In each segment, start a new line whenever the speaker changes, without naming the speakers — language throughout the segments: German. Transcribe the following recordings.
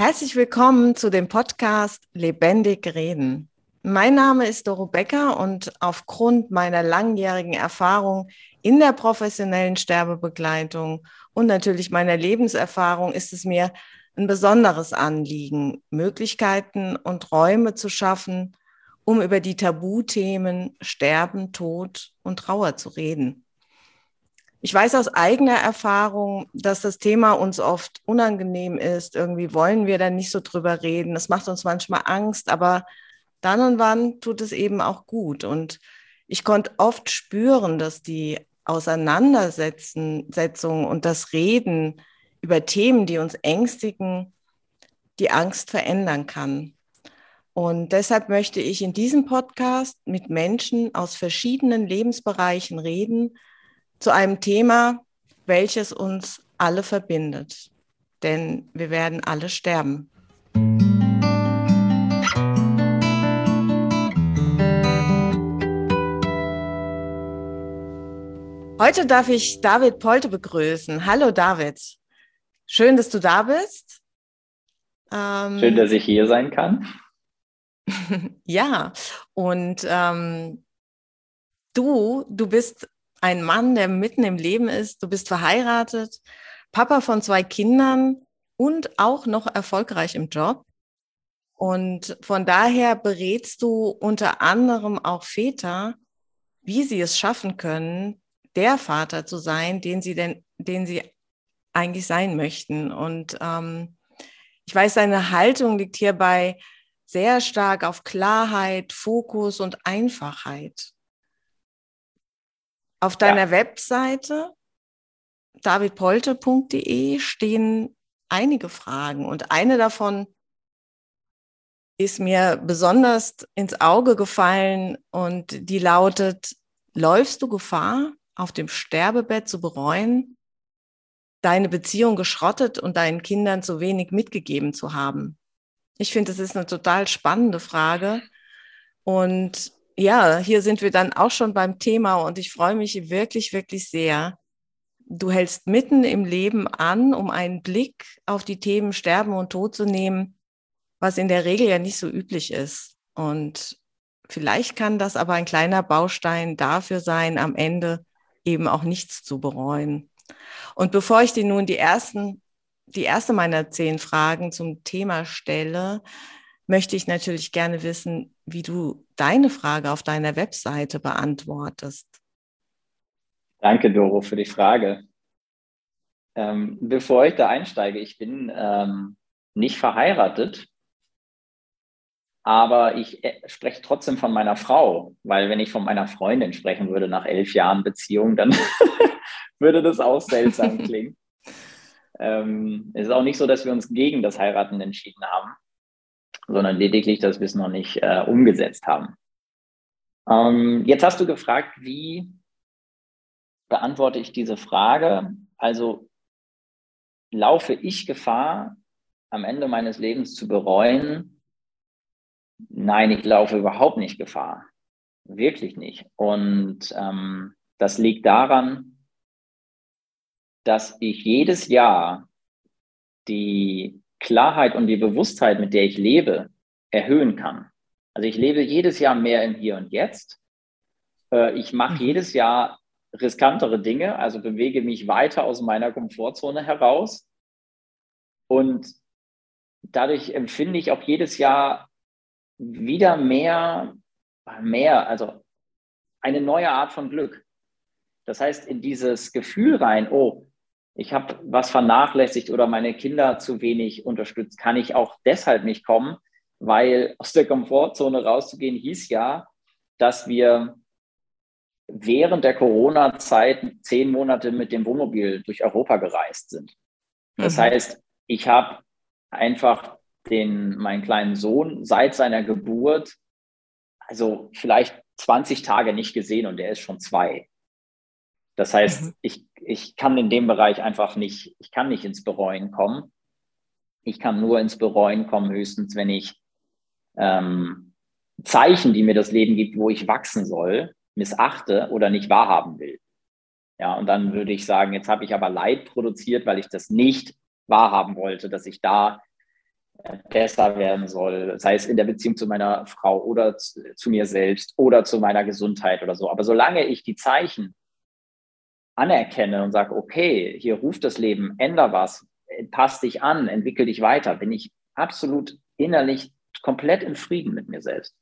Herzlich willkommen zu dem Podcast Lebendig Reden. Mein Name ist Doro Becker und aufgrund meiner langjährigen Erfahrung in der professionellen Sterbebegleitung und natürlich meiner Lebenserfahrung ist es mir ein besonderes Anliegen, Möglichkeiten und Räume zu schaffen, um über die Tabuthemen Sterben, Tod und Trauer zu reden. Ich weiß aus eigener Erfahrung, dass das Thema uns oft unangenehm ist. Irgendwie wollen wir da nicht so drüber reden. Das macht uns manchmal Angst, aber dann und wann tut es eben auch gut. Und ich konnte oft spüren, dass die Auseinandersetzung und das Reden über Themen, die uns ängstigen, die Angst verändern kann. Und deshalb möchte ich in diesem Podcast mit Menschen aus verschiedenen Lebensbereichen reden, zu einem Thema, welches uns alle verbindet. Denn wir werden alle sterben. Heute darf ich David Polte begrüßen. Hallo David. Schön, dass du da bist.
Ähm, Schön, dass ich hier sein kann.
ja, und ähm, du, du bist ein Mann, der mitten im Leben ist. Du bist verheiratet, Papa von zwei Kindern und auch noch erfolgreich im Job. Und von daher berätst du unter anderem auch Väter, wie sie es schaffen können, der Vater zu sein, den sie denn, den sie eigentlich sein möchten. Und ähm, ich weiß, deine Haltung liegt hierbei sehr stark auf Klarheit, Fokus und Einfachheit. Auf deiner ja. Webseite davidpolte.de stehen einige Fragen und eine davon ist mir besonders ins Auge gefallen und die lautet, läufst du Gefahr, auf dem Sterbebett zu bereuen, deine Beziehung geschrottet und deinen Kindern zu wenig mitgegeben zu haben? Ich finde, das ist eine total spannende Frage und ja, hier sind wir dann auch schon beim Thema und ich freue mich wirklich, wirklich sehr. Du hältst mitten im Leben an, um einen Blick auf die Themen Sterben und Tod zu nehmen, was in der Regel ja nicht so üblich ist. Und vielleicht kann das aber ein kleiner Baustein dafür sein, am Ende eben auch nichts zu bereuen. Und bevor ich dir nun die ersten, die erste meiner zehn Fragen zum Thema stelle, möchte ich natürlich gerne wissen, wie du deine Frage auf deiner Webseite beantwortest.
Danke, Doro, für die Frage. Ähm, bevor ich da einsteige, ich bin ähm, nicht verheiratet, aber ich äh, spreche trotzdem von meiner Frau, weil wenn ich von meiner Freundin sprechen würde nach elf Jahren Beziehung, dann würde das auch seltsam klingen. ähm, es ist auch nicht so, dass wir uns gegen das Heiraten entschieden haben sondern lediglich, dass wir es noch nicht äh, umgesetzt haben. Ähm, jetzt hast du gefragt, wie beantworte ich diese Frage? Also laufe ich Gefahr, am Ende meines Lebens zu bereuen? Nein, ich laufe überhaupt nicht Gefahr. Wirklich nicht. Und ähm, das liegt daran, dass ich jedes Jahr die Klarheit und die Bewusstheit, mit der ich lebe, erhöhen kann. Also ich lebe jedes Jahr mehr im Hier und Jetzt. Äh, ich mache mhm. jedes Jahr riskantere Dinge, also bewege mich weiter aus meiner Komfortzone heraus. Und dadurch empfinde ich auch jedes Jahr wieder mehr, mehr, also eine neue Art von Glück. Das heißt, in dieses Gefühl rein, oh, ich habe was vernachlässigt oder meine Kinder zu wenig unterstützt, kann ich auch deshalb nicht kommen, weil aus der Komfortzone rauszugehen hieß ja, dass wir während der Corona-Zeit zehn Monate mit dem Wohnmobil durch Europa gereist sind. Das mhm. heißt, ich habe einfach den, meinen kleinen Sohn seit seiner Geburt, also vielleicht 20 Tage nicht gesehen und der ist schon zwei. Das heißt, mhm. ich, ich kann in dem Bereich einfach nicht, ich kann nicht ins Bereuen kommen. Ich kann nur ins Bereuen kommen, höchstens, wenn ich ähm, Zeichen, die mir das Leben gibt, wo ich wachsen soll, missachte oder nicht wahrhaben will. Ja, und dann würde ich sagen, jetzt habe ich aber Leid produziert, weil ich das nicht wahrhaben wollte, dass ich da besser werden soll, sei es in der Beziehung zu meiner Frau oder zu, zu, mir selbst oder zu meiner Gesundheit oder so. Aber solange ich die Zeichen anerkenne und sage, okay, hier ruft das Leben, änder was, pass dich an, entwickel dich weiter, bin ich absolut innerlich komplett im Frieden mit mir selbst.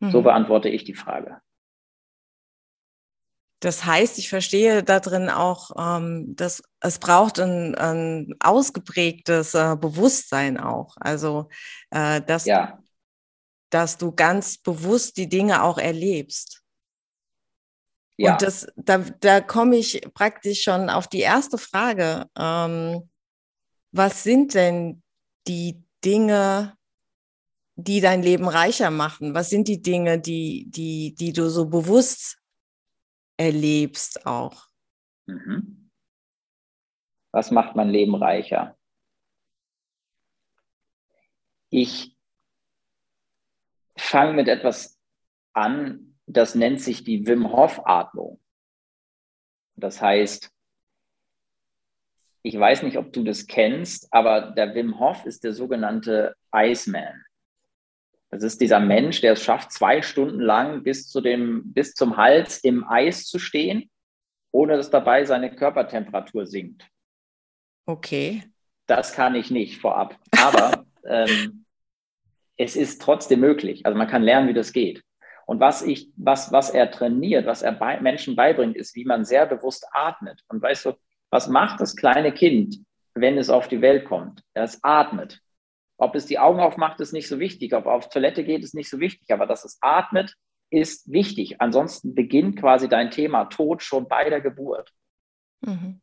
Mhm. So beantworte ich die Frage.
Das heißt, ich verstehe da drin auch, ähm, dass es braucht ein, ein ausgeprägtes äh, Bewusstsein auch. Also, äh, dass, ja. dass du ganz bewusst die Dinge auch erlebst. Ja. Und das, da, da komme ich praktisch schon auf die erste Frage. Ähm, was sind denn die Dinge, die dein Leben reicher machen? Was sind die Dinge, die, die, die du so bewusst erlebst auch. Mhm.
Was macht mein Leben reicher? Ich fange mit etwas an, das nennt sich die Wim Hof Atmung. Das heißt, ich weiß nicht, ob du das kennst, aber der Wim Hof ist der sogenannte Iceman. Das ist dieser Mensch, der es schafft, zwei Stunden lang bis, zu dem, bis zum Hals im Eis zu stehen, ohne dass dabei seine Körpertemperatur sinkt.
Okay.
Das kann ich nicht vorab. Aber ähm, es ist trotzdem möglich. Also man kann lernen, wie das geht. Und was, ich, was, was er trainiert, was er bei, Menschen beibringt, ist, wie man sehr bewusst atmet. Und weißt du, was macht das kleine Kind, wenn es auf die Welt kommt? Es atmet. Ob es die Augen aufmacht, ist nicht so wichtig. Ob auf Toilette geht, ist nicht so wichtig. Aber dass es atmet, ist wichtig. Ansonsten beginnt quasi dein Thema Tod schon bei der Geburt. Mhm.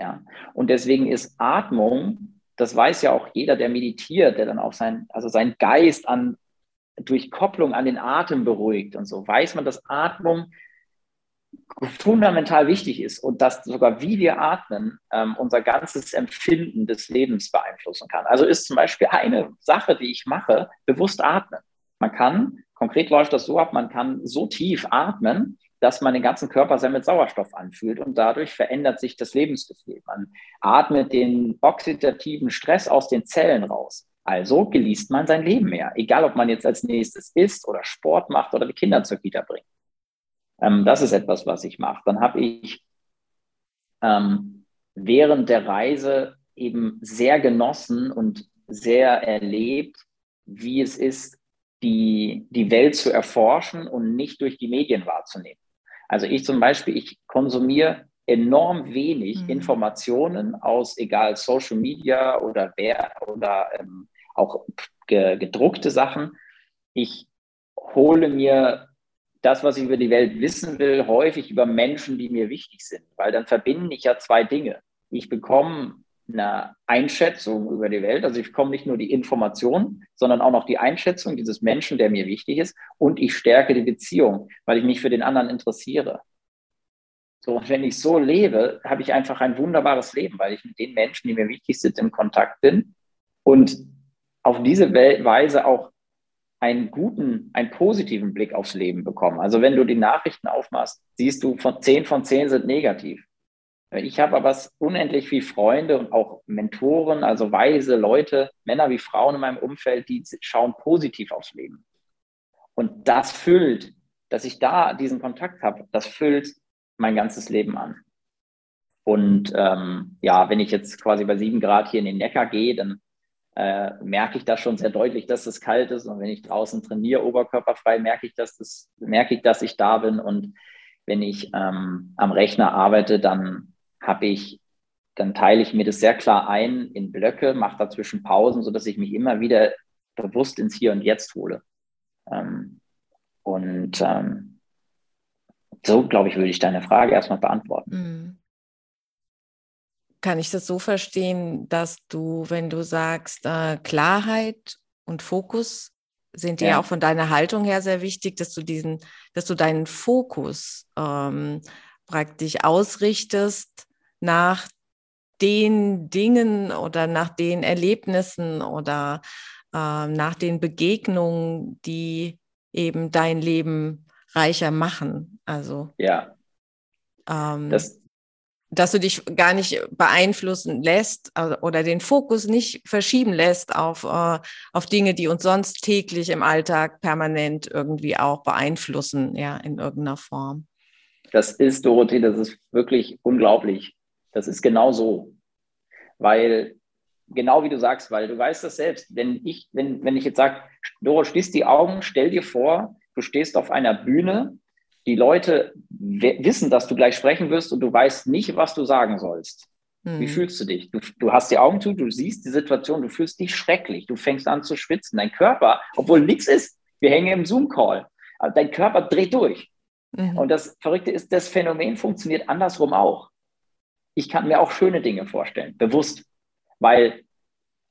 Ja. Und deswegen ist Atmung, das weiß ja auch jeder, der meditiert, der dann auch sein, also sein Geist an, durch Kopplung an den Atem beruhigt und so, weiß man, dass Atmung fundamental wichtig ist und dass sogar wie wir atmen ähm, unser ganzes Empfinden des Lebens beeinflussen kann. Also ist zum Beispiel eine Sache, die ich mache, bewusst atmen. Man kann, konkret läuft das so ab, man kann so tief atmen, dass man den ganzen Körper sehr mit Sauerstoff anfühlt und dadurch verändert sich das Lebensgefühl. Man atmet den oxidativen Stress aus den Zellen raus. Also genießt man sein Leben mehr, egal ob man jetzt als nächstes isst oder Sport macht oder die Kinder zur Kita bringt. Ähm, das ist etwas, was ich mache. Dann habe ich ähm, während der Reise eben sehr genossen und sehr erlebt, wie es ist, die, die Welt zu erforschen und nicht durch die Medien wahrzunehmen. Also ich zum Beispiel, ich konsumiere enorm wenig mhm. Informationen aus, egal Social Media oder wer oder ähm, auch gedruckte Sachen. Ich hole mir das, was ich über die Welt wissen will, häufig über Menschen, die mir wichtig sind, weil dann verbinde ich ja zwei Dinge. Ich bekomme eine Einschätzung über die Welt, also ich bekomme nicht nur die Information, sondern auch noch die Einschätzung dieses Menschen, der mir wichtig ist, und ich stärke die Beziehung, weil ich mich für den anderen interessiere. So, und wenn ich so lebe, habe ich einfach ein wunderbares Leben, weil ich mit den Menschen, die mir wichtig sind, in Kontakt bin und auf diese Weise auch einen guten, einen positiven Blick aufs Leben bekommen. Also wenn du die Nachrichten aufmachst, siehst du, von zehn von zehn sind negativ. Ich habe aber unendlich viele Freunde und auch Mentoren, also weise Leute, Männer wie Frauen in meinem Umfeld, die schauen positiv aufs Leben. Und das füllt, dass ich da diesen Kontakt habe, das füllt mein ganzes Leben an. Und ähm, ja, wenn ich jetzt quasi bei sieben Grad hier in den Neckar gehe, dann äh, merke ich das schon sehr deutlich, dass es kalt ist. Und wenn ich draußen trainiere, oberkörperfrei, merke ich, dass das, merke ich, dass ich da bin. Und wenn ich ähm, am Rechner arbeite, dann habe ich, dann teile ich mir das sehr klar ein in Blöcke, mache dazwischen Pausen, sodass ich mich immer wieder bewusst ins Hier und Jetzt hole. Ähm, und ähm, so, glaube ich, würde ich deine Frage erstmal beantworten.
Kann ich das so verstehen, dass du, wenn du sagst, äh, Klarheit und Fokus sind dir ja. auch von deiner Haltung her sehr wichtig, dass du diesen, dass du deinen Fokus ähm, praktisch ausrichtest nach den Dingen oder nach den Erlebnissen oder äh, nach den Begegnungen, die eben dein Leben reicher machen. Also
ja, ähm, das,
dass du dich gar nicht beeinflussen lässt also, oder den Fokus nicht verschieben lässt auf, äh, auf Dinge, die uns sonst täglich im Alltag permanent irgendwie auch beeinflussen, ja, in irgendeiner Form.
Das ist, Dorothee, das ist wirklich unglaublich. Das ist genau so. Weil, genau wie du sagst, weil du weißt das selbst, wenn ich, wenn, wenn ich jetzt sage, Doro, schließ die Augen, stell dir vor, du stehst auf einer Bühne die Leute wissen, dass du gleich sprechen wirst und du weißt nicht, was du sagen sollst. Mhm. Wie fühlst du dich? Du, du, hast die Augen zu, du siehst die Situation, du fühlst dich schrecklich, du fängst an zu schwitzen. Dein Körper, obwohl nichts ist, wir hängen im Zoom-Call, dein Körper dreht durch. Mhm. Und das Verrückte ist, das Phänomen funktioniert andersrum auch. Ich kann mir auch schöne Dinge vorstellen, bewusst, weil,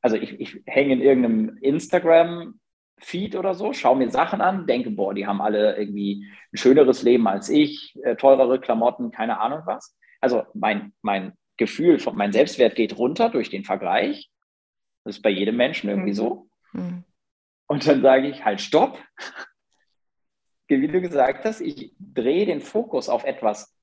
also ich, ich hänge in irgendeinem Instagram Feed oder so, schaue mir Sachen an, denke, boah, die haben alle irgendwie ein schöneres Leben als ich, äh, teurere Klamotten, keine Ahnung was. Also mein, mein Gefühl, von, mein Selbstwert geht runter durch den Vergleich. Das ist bei jedem Menschen irgendwie so. Mhm. Und dann sage ich, halt, stopp. Wie du gesagt hast, ich drehe den Fokus auf etwas,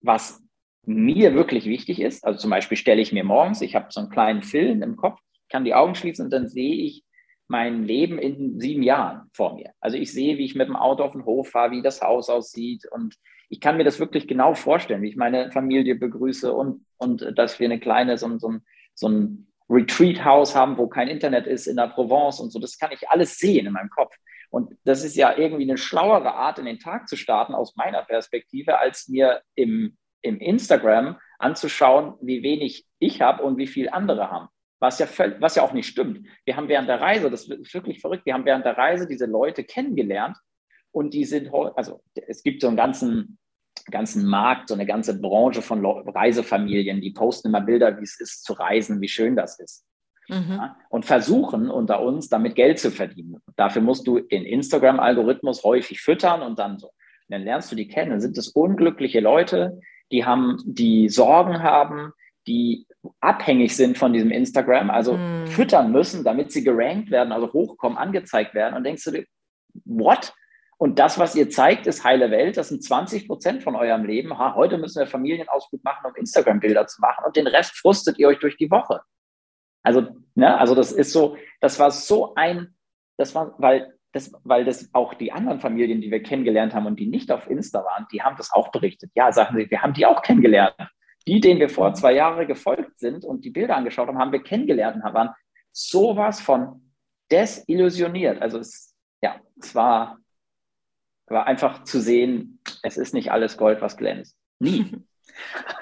was mir wirklich wichtig ist. Also zum Beispiel stelle ich mir morgens, ich habe so einen kleinen Film im Kopf, kann die Augen schließen und dann sehe ich mein Leben in sieben Jahren vor mir. Also ich sehe, wie ich mit dem Auto auf den Hof fahre, wie das Haus aussieht und ich kann mir das wirklich genau vorstellen, wie ich meine Familie begrüße und, und dass wir eine kleine, so, so, so ein Retreat-Haus haben, wo kein Internet ist in der Provence und so. Das kann ich alles sehen in meinem Kopf. Und das ist ja irgendwie eine schlauere Art, in den Tag zu starten, aus meiner Perspektive, als mir im, im Instagram anzuschauen, wie wenig ich habe und wie viel andere haben was ja, was ja auch nicht stimmt. Wir haben während der Reise, das ist wirklich verrückt, wir haben während der Reise diese Leute kennengelernt und die sind, also es gibt so einen ganzen, ganzen Markt, so eine ganze Branche von Reisefamilien, die posten immer Bilder, wie es ist zu reisen, wie schön das ist. Mhm. Ja, und versuchen unter uns damit Geld zu verdienen. Dafür musst du den Instagram-Algorithmus häufig füttern und dann so. Und dann lernst du die kennen. Dann sind es unglückliche Leute, die haben, die Sorgen haben, die abhängig sind von diesem Instagram, also mm. füttern müssen, damit sie gerankt werden, also hochkommen, angezeigt werden. Und denkst du dir, what? Und das, was ihr zeigt, ist heile Welt. Das sind 20 Prozent von eurem Leben. Ha, heute müssen wir Familienausflug machen, um Instagram-Bilder zu machen. Und den Rest frustet ihr euch durch die Woche. Also, ne, also das ist so, das war so ein, das war, weil das, weil das auch die anderen Familien, die wir kennengelernt haben und die nicht auf Insta waren, die haben das auch berichtet. Ja, sagen sie, wir haben die auch kennengelernt. Die, denen wir vor zwei Jahren gefolgt sind und die Bilder angeschaut haben, haben wir kennengelernt und waren sowas von desillusioniert. Also es, ja, es war, war einfach zu sehen, es ist nicht alles Gold, was glänzt. Nie.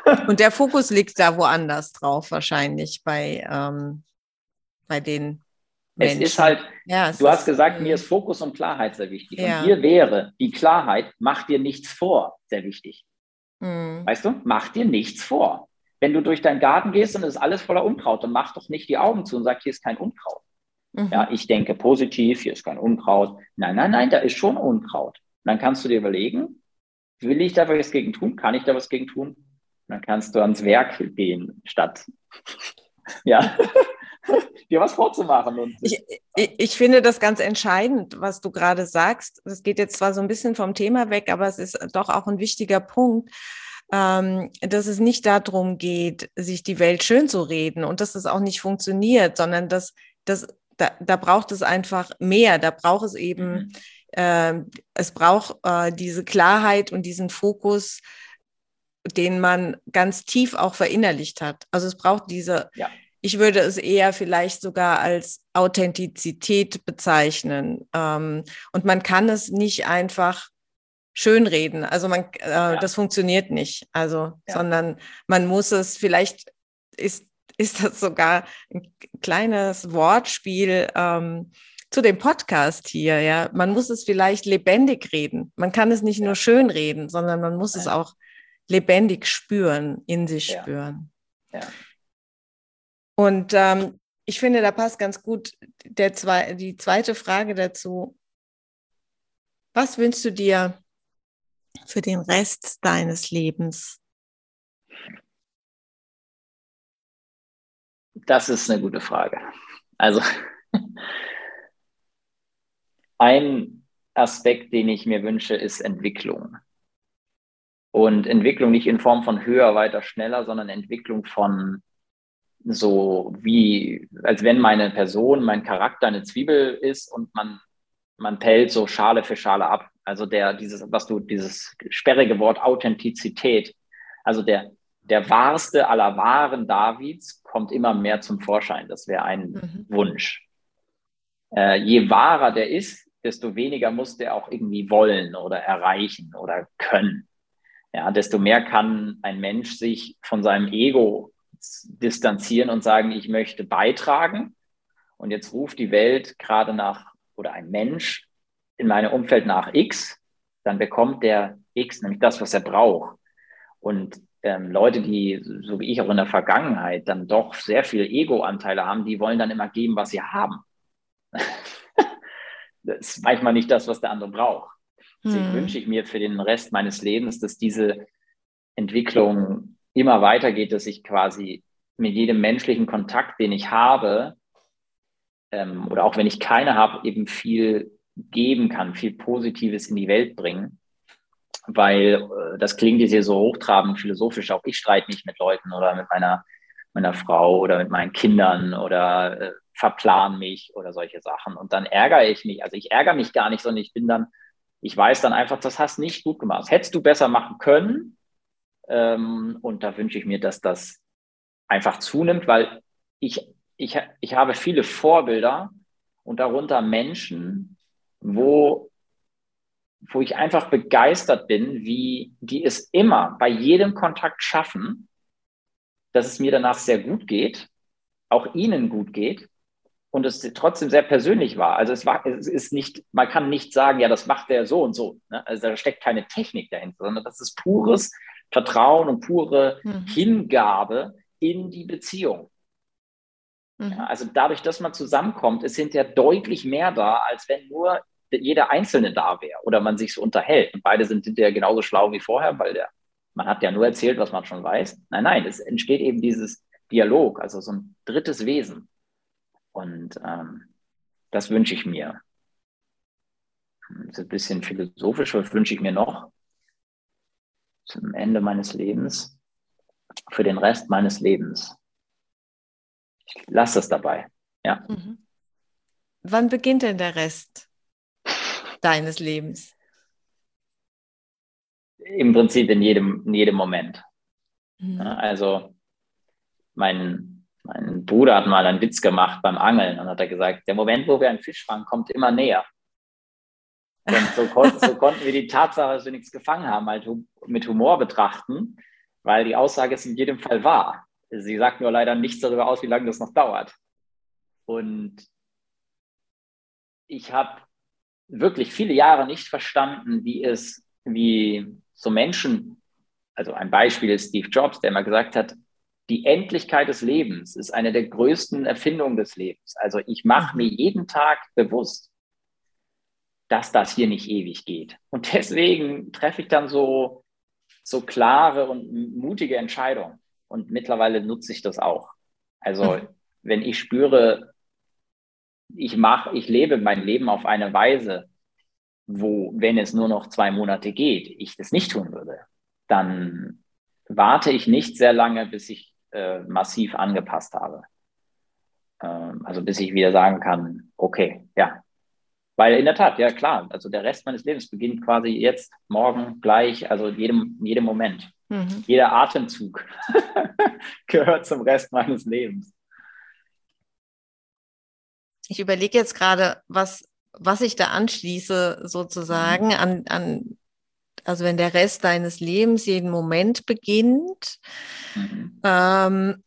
Und der Fokus liegt da woanders drauf, wahrscheinlich bei, ähm, bei den Menschen.
Es ist halt, ja, du hast gesagt, mir ist Fokus und Klarheit sehr wichtig. Ja. Und hier wäre die Klarheit, mach dir nichts vor, sehr wichtig. Mhm. Weißt du, mach dir nichts vor. Wenn du durch deinen Garten gehst und es ist alles voller Unkraut, dann mach doch nicht die Augen zu und sag, hier ist kein Unkraut. Mhm. Ja, ich denke positiv, hier ist kein Unkraut. Nein, nein, nein, da ist schon Unkraut. Und dann kannst du dir überlegen, will ich da was gegen tun? Kann ich da was gegen tun? Und dann kannst du ans Werk gehen, statt ja, dir was vorzumachen.
ich, ich, ich, finde das ganz entscheidend, was du gerade sagst. Das geht jetzt zwar so ein bisschen vom Thema weg, aber es ist doch auch ein wichtiger Punkt, ähm, dass es nicht darum geht, sich die Welt schön zu reden und dass es auch nicht funktioniert, sondern dass, dass da, da braucht es einfach mehr. Da braucht es eben, mhm. äh, es braucht äh, diese Klarheit und diesen Fokus, den man ganz tief auch verinnerlicht hat. Also es braucht diese, ja ich würde es eher vielleicht sogar als Authentizität bezeichnen. Ähm, und man kann es nicht einfach schönreden. Also man, äh, ja. das funktioniert nicht. Also, ja. sondern man muss es, vielleicht ist, ist das sogar ein kleines Wortspiel ähm, zu dem Podcast hier, ja. Man muss es vielleicht lebendig reden. Man kann es nicht ja. nur schön reden, sondern man muss es auch lebendig spüren, in sich spüren. Ja. Und ähm, ich finde, da passt ganz gut der zwei, die zweite Frage dazu. Was wünschst du dir für den Rest deines Lebens?
Das ist eine gute Frage. Also ein Aspekt, den ich mir wünsche, ist Entwicklung. Und Entwicklung nicht in Form von höher, weiter, schneller, sondern Entwicklung von so wie, als wenn meine Person, mein Charakter eine Zwiebel ist und man, man pellt so Schale für Schale ab. Also der, dieses, was du, dieses sperrige Wort Authentizität, also der, der wahrste aller wahren Davids kommt immer mehr zum Vorschein. Das wäre ein mhm. Wunsch. Äh, je wahrer der ist, desto weniger muss der auch irgendwie wollen oder erreichen oder können. Ja, desto mehr kann ein Mensch sich von seinem Ego distanzieren und sagen, ich möchte beitragen. Und jetzt ruft die Welt gerade nach, oder ein Mensch in meinem Umfeld nach X, dann bekommt der X nämlich das, was er braucht. Und ähm, Leute, die, so wie ich auch in der Vergangenheit, dann doch sehr viel Ego-Anteile haben, die wollen dann immer geben, was sie haben. das ist manchmal nicht das, was der andere braucht. Deswegen hm. wünsche ich mir für den Rest meines Lebens, dass diese Entwicklung immer weitergeht, dass ich quasi mit jedem menschlichen Kontakt, den ich habe, ähm, oder auch wenn ich keine habe, eben viel geben kann, viel Positives in die Welt bringen weil äh, das klingt jetzt hier so hochtrabend philosophisch. Auch ich streite nicht mit Leuten oder mit meiner, meiner Frau oder mit meinen Kindern oder äh, verplan mich oder solche Sachen. Und dann ärgere ich mich. Also ich ärgere mich gar nicht, sondern ich bin dann, ich weiß dann einfach, das hast nicht gut gemacht. Hättest du besser machen können. Ähm, und da wünsche ich mir, dass das einfach zunimmt, weil ich, ich, ich habe viele Vorbilder und darunter Menschen, wo wo ich einfach begeistert bin, wie die es immer bei jedem Kontakt schaffen, dass es mir danach sehr gut geht, auch ihnen gut geht und es trotzdem sehr persönlich war. Also es war, es ist nicht, man kann nicht sagen, ja, das macht der so und so. Ne? Also da steckt keine Technik dahinter, sondern das ist pures Vertrauen und pure mhm. Hingabe in die Beziehung. Mhm. Ja, also dadurch, dass man zusammenkommt, ist hinterher deutlich mehr da, als wenn nur jeder Einzelne da wäre oder man sich so unterhält. Und beide sind hinterher genauso schlau wie vorher, weil der, man hat ja nur erzählt, was man schon weiß. Nein, nein, es entsteht eben dieses Dialog, also so ein drittes Wesen. Und ähm, das wünsche ich mir. Das ist ein bisschen philosophisch, was wünsche ich mir noch zum Ende meines Lebens, für den Rest meines Lebens. Ich lasse das dabei. Ja. Mhm.
Wann beginnt denn der Rest? deines Lebens?
Im Prinzip in jedem, in jedem Moment. Mhm. Also mein, mein Bruder hat mal einen Witz gemacht beim Angeln und hat er gesagt, der Moment, wo wir einen Fisch fangen, kommt immer näher. Und so, kon so konnten wir die Tatsache, dass wir nichts gefangen haben, halt mit Humor betrachten, weil die Aussage ist in jedem Fall wahr. Sie sagt nur leider nichts darüber aus, wie lange das noch dauert. Und ich habe wirklich viele Jahre nicht verstanden, wie es, wie so Menschen, also ein Beispiel ist Steve Jobs, der mal gesagt hat, die Endlichkeit des Lebens ist eine der größten Erfindungen des Lebens. Also ich mache mir jeden Tag bewusst, dass das hier nicht ewig geht. Und deswegen treffe ich dann so, so klare und mutige Entscheidungen. Und mittlerweile nutze ich das auch. Also mhm. wenn ich spüre, ich mache, ich lebe mein Leben auf eine Weise, wo, wenn es nur noch zwei Monate geht, ich das nicht tun würde, dann warte ich nicht sehr lange, bis ich äh, massiv angepasst habe. Ähm, also bis ich wieder sagen kann, okay, ja. Weil in der Tat, ja klar, also der Rest meines Lebens beginnt quasi jetzt, morgen, gleich, also jedem, jedem Moment. Mhm. Jeder Atemzug gehört zum Rest meines Lebens.
Ich überlege jetzt gerade, was, was ich da anschließe, sozusagen, mhm. an, an, also wenn der Rest deines Lebens jeden Moment beginnt, mhm. ähm,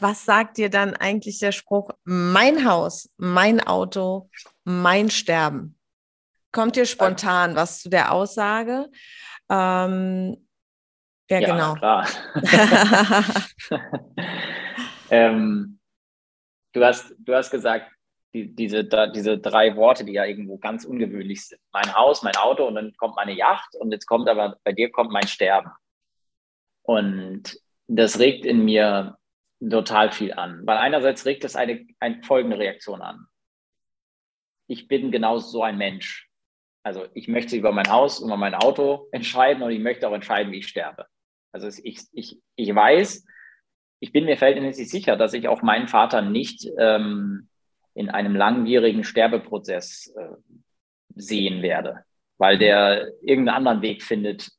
was sagt dir dann eigentlich der Spruch, mein Haus, mein Auto, mein Sterben? Kommt dir spontan was zu der Aussage? Ähm,
ja, ja, genau. Klar. ähm, du, hast, du hast gesagt, die, diese, da, diese drei Worte, die ja irgendwo ganz ungewöhnlich sind. Mein Haus, mein Auto und dann kommt meine Yacht und jetzt kommt aber, bei dir kommt mein Sterben. Und das regt in mir total viel an, weil einerseits regt es eine, eine folgende Reaktion an. Ich bin genau so ein Mensch. Also ich möchte über mein Haus, über mein Auto entscheiden und ich möchte auch entscheiden, wie ich sterbe. Also ich, ich, ich weiß, ich bin mir verhältnismäßig sicher, dass ich auch meinen Vater nicht ähm, in einem langwierigen Sterbeprozess äh, sehen werde, weil der irgendeinen anderen Weg findet,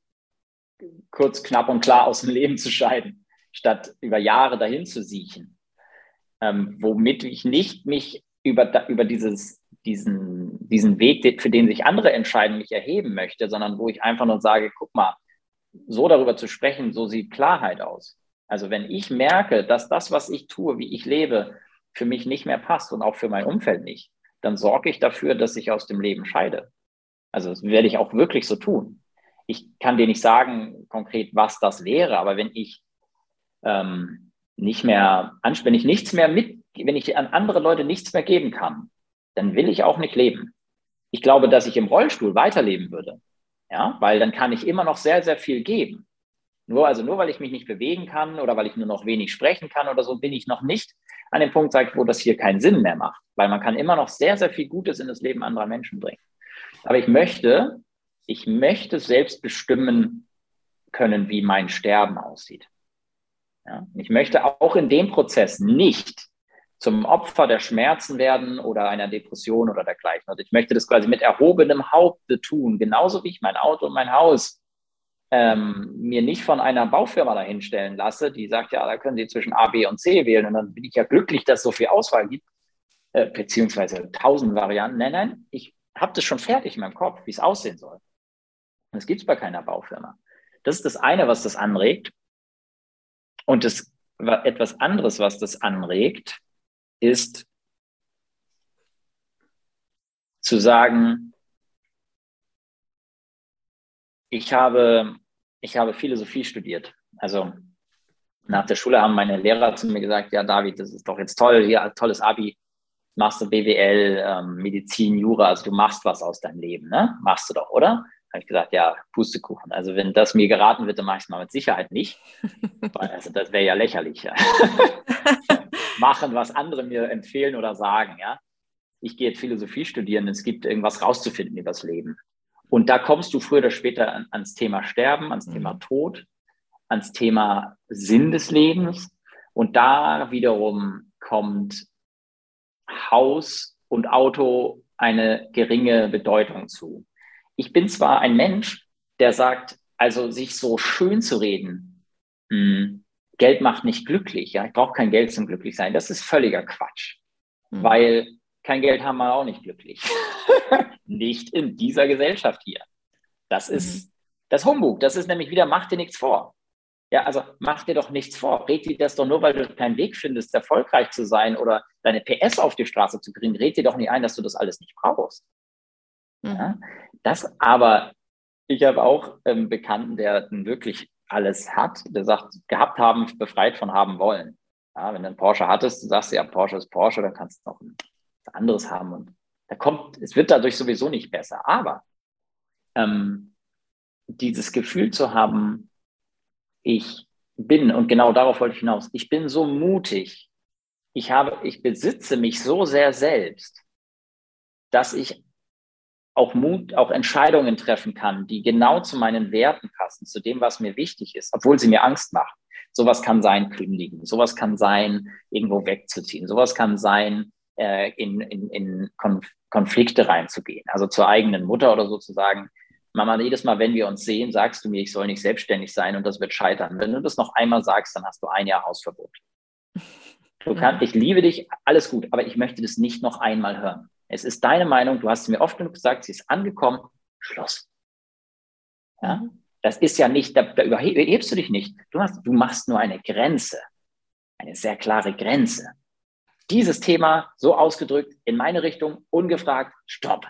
kurz, knapp und klar aus dem Leben zu scheiden, statt über Jahre dahin zu siechen. Ähm, womit ich nicht mich über, über dieses, diesen, diesen Weg, für den sich andere entscheiden, mich erheben möchte, sondern wo ich einfach nur sage, guck mal, so darüber zu sprechen, so sieht Klarheit aus. Also wenn ich merke, dass das, was ich tue, wie ich lebe, für mich nicht mehr passt und auch für mein Umfeld nicht, dann sorge ich dafür, dass ich aus dem Leben scheide. Also das werde ich auch wirklich so tun. Ich kann dir nicht sagen konkret, was das wäre, aber wenn ich ähm, nicht mehr, wenn ich nichts mehr mit, wenn ich an andere Leute nichts mehr geben kann, dann will ich auch nicht leben. Ich glaube, dass ich im Rollstuhl weiterleben würde. Ja, weil dann kann ich immer noch sehr, sehr viel geben. Nur, also nur weil ich mich nicht bewegen kann oder weil ich nur noch wenig sprechen kann oder so, bin ich noch nicht an dem Punkt, wo das hier keinen Sinn mehr macht. Weil man kann immer noch sehr, sehr viel Gutes in das Leben anderer Menschen bringen. Aber ich möchte, ich möchte selbst bestimmen können, wie mein Sterben aussieht. Ja? Ich möchte auch in dem Prozess nicht zum Opfer der Schmerzen werden oder einer Depression oder dergleichen. Also ich möchte das quasi mit erhobenem Haupte tun, genauso wie ich mein Auto und mein Haus ähm, mir nicht von einer Baufirma dahinstellen lasse, die sagt, ja, da können Sie zwischen A, B und C wählen und dann bin ich ja glücklich, dass es so viel Auswahl gibt, äh, beziehungsweise tausend Varianten. Nein, nein, ich habe das schon fertig in meinem Kopf, wie es aussehen soll. Und das gibt es bei keiner Baufirma. Das ist das eine, was das anregt. Und das etwas anderes, was das anregt, ist zu sagen, ich habe, ich habe Philosophie studiert. Also nach der Schule haben meine Lehrer zu mir gesagt, ja David, das ist doch jetzt toll, hier tolles Abi, machst du BWL, ähm, Medizin, Jura, also du machst was aus deinem Leben, ne? Machst du doch, oder? Habe ich gesagt, ja, Pustekuchen. Also wenn das mir geraten wird, dann mache ich es mal mit Sicherheit nicht. also das wäre ja lächerlich. Ja. Machen, was andere mir empfehlen oder sagen, ja. Ich gehe jetzt Philosophie studieren, es gibt irgendwas rauszufinden über das Leben. Und da kommst du früher oder später an, ans Thema Sterben, ans mhm. Thema Tod, ans Thema Sinn des Lebens. Und da wiederum kommt Haus und Auto eine geringe Bedeutung zu. Ich bin zwar ein Mensch, der sagt, also sich so schön zu reden, mh, hm, Geld macht nicht glücklich, ja, ich brauche kein Geld zum glücklich sein. Das ist völliger Quatsch, mhm. weil kein Geld haben wir auch nicht glücklich. nicht in dieser Gesellschaft hier. Das ist mhm. das Humbug. Das ist nämlich wieder, mach dir nichts vor. Ja, also mach dir doch nichts vor. Red dir das doch nur, weil du keinen Weg findest, erfolgreich zu sein oder deine PS auf die Straße zu kriegen. Red dir doch nicht ein, dass du das alles nicht brauchst. Mhm. Ja, das aber, ich habe auch einen ähm, Bekannten, der wirklich alles hat, der sagt, gehabt haben, befreit von haben wollen. Ja, wenn du einen Porsche hattest, du sagst ja, Porsche ist Porsche, dann kannst du noch ein anderes haben. Und da kommt, es wird dadurch sowieso nicht besser. Aber ähm, dieses Gefühl zu haben, ich bin, und genau darauf wollte ich hinaus, ich bin so mutig, ich habe, ich besitze mich so sehr selbst, dass ich auch Mut, auch Entscheidungen treffen kann, die genau zu meinen Werten passen, zu dem, was mir wichtig ist, obwohl sie mir Angst machen. Sowas kann sein, kündigen. Sowas kann sein, irgendwo wegzuziehen. Sowas kann sein, äh, in, in, in Konf Konflikte reinzugehen. Also zur eigenen Mutter oder so zu sagen, Mama, jedes Mal, wenn wir uns sehen, sagst du mir, ich soll nicht selbstständig sein und das wird scheitern. Wenn du das noch einmal sagst, dann hast du ein Jahr Hausverbot. Du kannst, ich liebe dich, alles gut, aber ich möchte das nicht noch einmal hören. Es ist deine Meinung, du hast es mir oft genug gesagt, sie ist angekommen, Schluss. Ja? Das ist ja nicht, da, da überhebst du dich nicht. Du, hast, du machst nur eine Grenze, eine sehr klare Grenze dieses Thema so ausgedrückt in meine Richtung, ungefragt, stopp.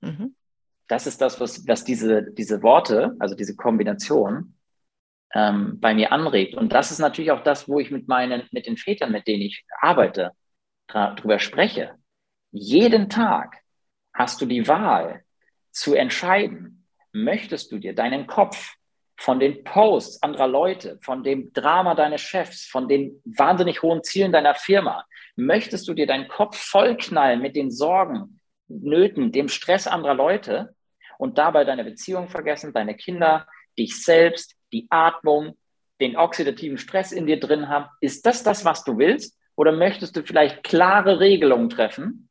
Mhm. Das ist das, was, was diese, diese Worte, also diese Kombination ähm, bei mir anregt. Und das ist natürlich auch das, wo ich mit meinen, mit den Vätern, mit denen ich arbeite, drüber spreche. Jeden Tag hast du die Wahl zu entscheiden, möchtest du dir deinen Kopf von den Posts anderer Leute, von dem Drama deines Chefs, von den wahnsinnig hohen Zielen deiner Firma, möchtest du dir deinen Kopf vollknallen mit den Sorgen, Nöten, dem Stress anderer Leute und dabei deine Beziehung vergessen, deine Kinder, dich selbst, die Atmung, den oxidativen Stress in dir drin haben. Ist das das, was du willst? Oder möchtest du vielleicht klare Regelungen treffen?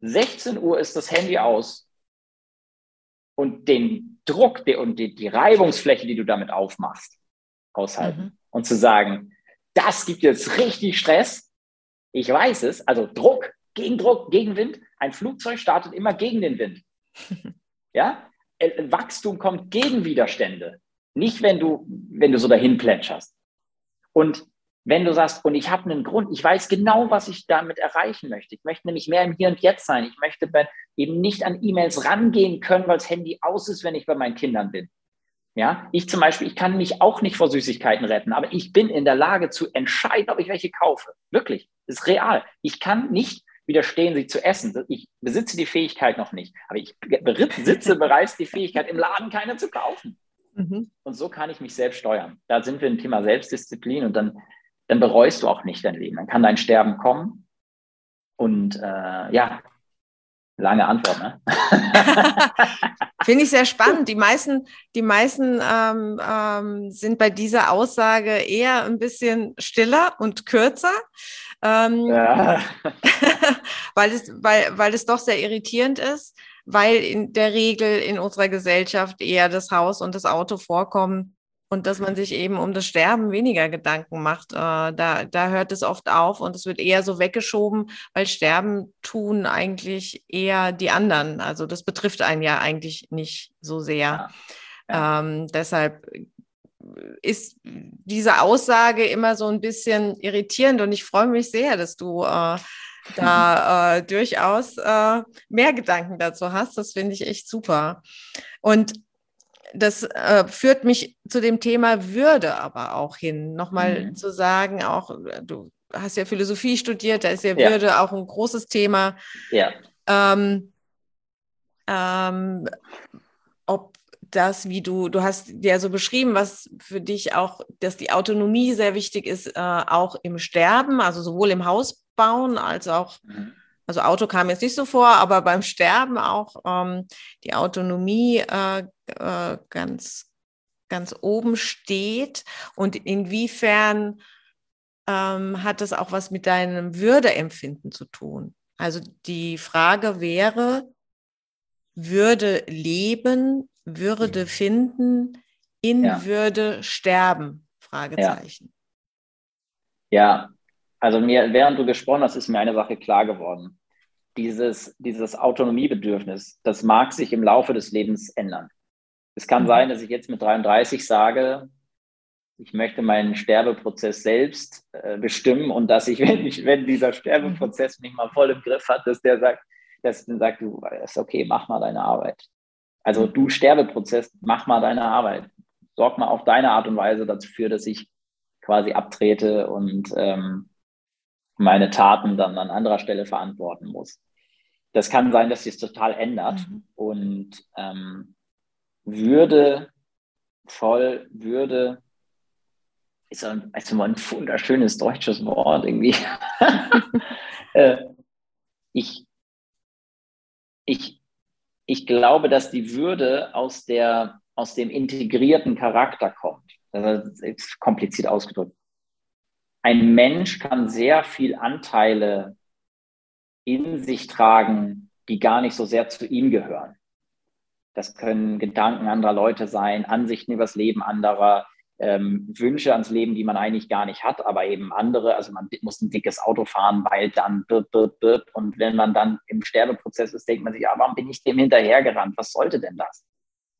16 Uhr ist das Handy aus und den Druck und die, die Reibungsfläche, die du damit aufmachst, aushalten. Mhm. Und zu sagen, das gibt jetzt richtig Stress. Ich weiß es. Also Druck, Gegendruck, Gegenwind. Ein Flugzeug startet immer gegen den Wind. Ja? Äh, Wachstum kommt gegen Widerstände. Nicht, wenn du, wenn du so dahin plätscherst. Und wenn du sagst, und ich habe einen Grund, ich weiß genau, was ich damit erreichen möchte. Ich möchte nämlich mehr im Hier und Jetzt sein. Ich möchte eben nicht an E-Mails rangehen können, weil das Handy aus ist, wenn ich bei meinen Kindern bin. Ja, ich zum Beispiel, ich kann mich auch nicht vor Süßigkeiten retten, aber ich bin in der Lage zu entscheiden, ob ich welche kaufe. Wirklich, das ist real. Ich kann nicht widerstehen, sie zu essen. Ich besitze die Fähigkeit noch nicht, aber ich besitze bereits die Fähigkeit, im Laden keine zu kaufen. Mhm. Und so kann ich mich selbst steuern. Da sind wir im Thema Selbstdisziplin und dann, dann bereust du auch nicht dein Leben. Dann kann dein Sterben kommen. Und äh, ja, lange Antwort, ne?
Finde ich sehr spannend. Die meisten, die meisten ähm, ähm, sind bei dieser Aussage eher ein bisschen stiller und kürzer. Ähm, ja. weil, es, weil, weil es doch sehr irritierend ist weil in der Regel in unserer Gesellschaft eher das Haus und das Auto vorkommen und dass man sich eben um das Sterben weniger Gedanken macht. Äh, da, da hört es oft auf und es wird eher so weggeschoben, weil Sterben tun eigentlich eher die anderen. Also das betrifft einen ja eigentlich nicht so sehr. Ja. Ja. Ähm, deshalb ist diese Aussage immer so ein bisschen irritierend und ich freue mich sehr, dass du äh, da äh, durchaus äh, mehr Gedanken dazu hast. Das finde ich echt super. Und das äh, führt mich zu dem Thema Würde aber auch hin. Nochmal mhm. zu sagen, auch äh, du hast ja Philosophie studiert, da ist ja, ja. Würde auch ein großes Thema. Ja. Ähm, ähm, ob das, wie du, du hast ja so beschrieben, was für dich auch, dass die Autonomie sehr wichtig ist, äh, auch im Sterben, also sowohl im Haus bauen, als auch, mhm. also Auto kam jetzt nicht so vor, aber beim Sterben auch ähm, die Autonomie äh, äh, ganz, ganz oben steht und inwiefern ähm, hat das auch was mit deinem Würdeempfinden zu tun? Also die Frage wäre, würde leben, Würde mhm. finden, in ja. Würde sterben? Fragezeichen.
Ja. ja, also mir, während du gesprochen hast, ist mir eine Sache klar geworden. Dieses, dieses Autonomiebedürfnis, das mag sich im Laufe des Lebens ändern. Es kann mhm. sein, dass ich jetzt mit 33 sage, ich möchte meinen Sterbeprozess selbst äh, bestimmen und dass ich, wenn, ich, wenn dieser Sterbeprozess mich mal voll im Griff hat, dass der sagt, dass dann sagt, du, ist okay, mach mal deine Arbeit. Also du Sterbeprozess, mach mal deine Arbeit. Sorg mal auf deine Art und Weise dafür, dass ich quasi abtrete und ähm, meine Taten dann an anderer Stelle verantworten muss. Das kann sein, dass sich es total ändert mhm. und ähm, Würde, voll Würde, ist ein, also ein wunderschönes deutsches Wort irgendwie. äh, ich, ich, ich glaube, dass die Würde aus, der, aus dem integrierten Charakter kommt. Das ist kompliziert ausgedrückt ein Mensch kann sehr viel Anteile in sich tragen, die gar nicht so sehr zu ihm gehören. Das können Gedanken anderer Leute sein, Ansichten über das Leben anderer, ähm, Wünsche ans Leben, die man eigentlich gar nicht hat, aber eben andere. Also man muss ein dickes Auto fahren, weil dann birp, birp, birp. und wenn man dann im Sterbeprozess ist, denkt man sich, ja, warum bin ich dem hinterhergerannt? Was sollte denn das?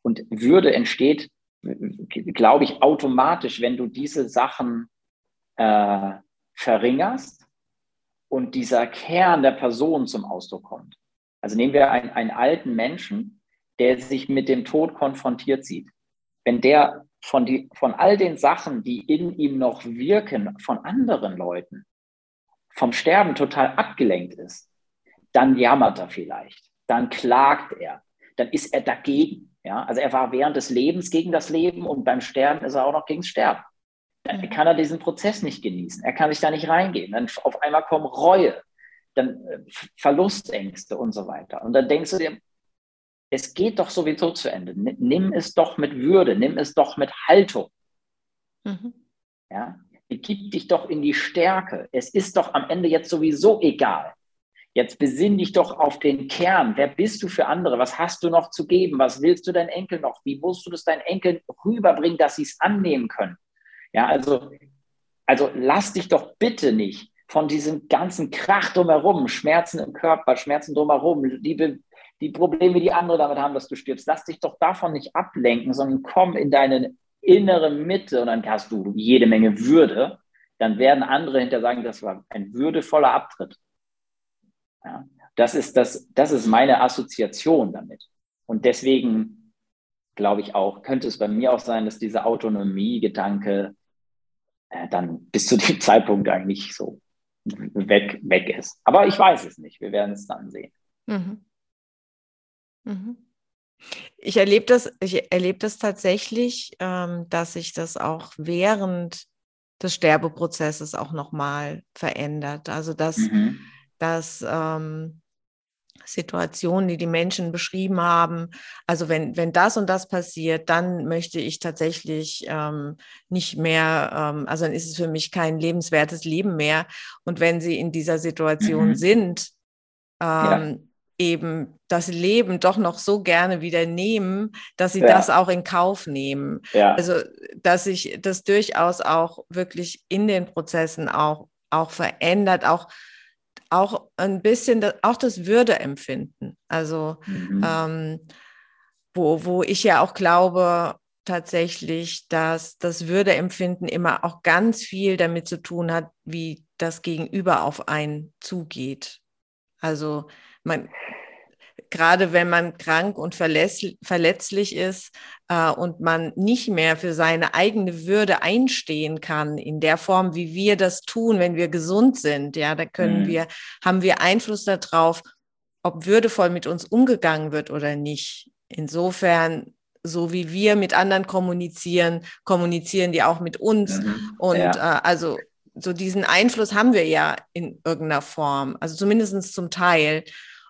Und Würde entsteht, glaube ich, automatisch, wenn du diese Sachen äh, verringerst und dieser Kern der Person zum Ausdruck kommt. Also nehmen wir einen, einen alten Menschen, der sich mit dem Tod konfrontiert sieht. Wenn der von, die, von all den Sachen, die in ihm noch wirken, von anderen Leuten, vom Sterben total abgelenkt ist, dann jammert er vielleicht, dann klagt er, dann ist er dagegen. Ja? Also er war während des Lebens gegen das Leben und beim Sterben ist er auch noch gegen das Sterben. Dann kann er diesen Prozess nicht genießen. Er kann sich da nicht reingehen. Dann auf einmal kommt Reue. dann äh, Verlustängste und so weiter. Und dann denkst du dir, es geht doch sowieso zu Ende. Nimm es doch mit Würde, nimm es doch mit Haltung. Mhm. Ja, begib dich doch in die Stärke. Es ist doch am Ende jetzt sowieso egal. Jetzt besinn dich doch auf den Kern. Wer bist du für andere? Was hast du noch zu geben? Was willst du deinen Enkel noch? Wie musst du das deinen Enkeln rüberbringen, dass sie es annehmen können? Ja, also, also lass dich doch bitte nicht von diesem ganzen Krach drumherum, Schmerzen im Körper, Schmerzen drumherum, die, die Probleme, die andere damit haben, dass du stirbst. Lass dich doch davon nicht ablenken, sondern komm in deine innere Mitte und dann hast du jede Menge Würde. Dann werden andere hinter sagen, das war ein würdevoller Abtritt. Ja, das, ist das, das ist meine Assoziation damit. Und deswegen glaube ich auch, könnte es bei mir auch sein, dass dieser Autonomie-Gedanke äh, dann bis zu dem Zeitpunkt eigentlich so weg, weg ist. Aber ich weiß es nicht. Wir werden es dann sehen. Mhm.
Mhm. Ich erlebe das, ich erlebe das tatsächlich, ähm, dass sich das auch während des Sterbeprozesses auch nochmal verändert. Also dass, mhm. dass ähm, Situationen, die die Menschen beschrieben haben. Also wenn, wenn das und das passiert, dann möchte ich tatsächlich ähm, nicht mehr, ähm, also dann ist es für mich kein lebenswertes Leben mehr. Und wenn sie in dieser Situation mhm. sind, ähm, ja. Eben das Leben doch noch so gerne wieder nehmen, dass sie ja. das auch in Kauf nehmen. Ja. Also dass sich das durchaus auch wirklich in den Prozessen auch, auch verändert, auch auch ein bisschen, das, auch das Würdeempfinden. Also, mhm. ähm, wo, wo ich ja auch glaube, tatsächlich, dass das Würdeempfinden immer auch ganz viel damit zu tun hat, wie das Gegenüber auf einen zugeht. Also man, gerade wenn man krank und verletzlich ist äh, und man nicht mehr für seine eigene Würde einstehen kann in der Form, wie wir das tun, wenn wir gesund sind, ja, da können mhm. wir, haben wir Einfluss darauf, ob würdevoll mit uns umgegangen wird oder nicht. Insofern so wie wir mit anderen kommunizieren, kommunizieren die auch mit uns. Mhm. Und ja. äh, also so diesen Einfluss haben wir ja in irgendeiner Form, also zumindest zum Teil.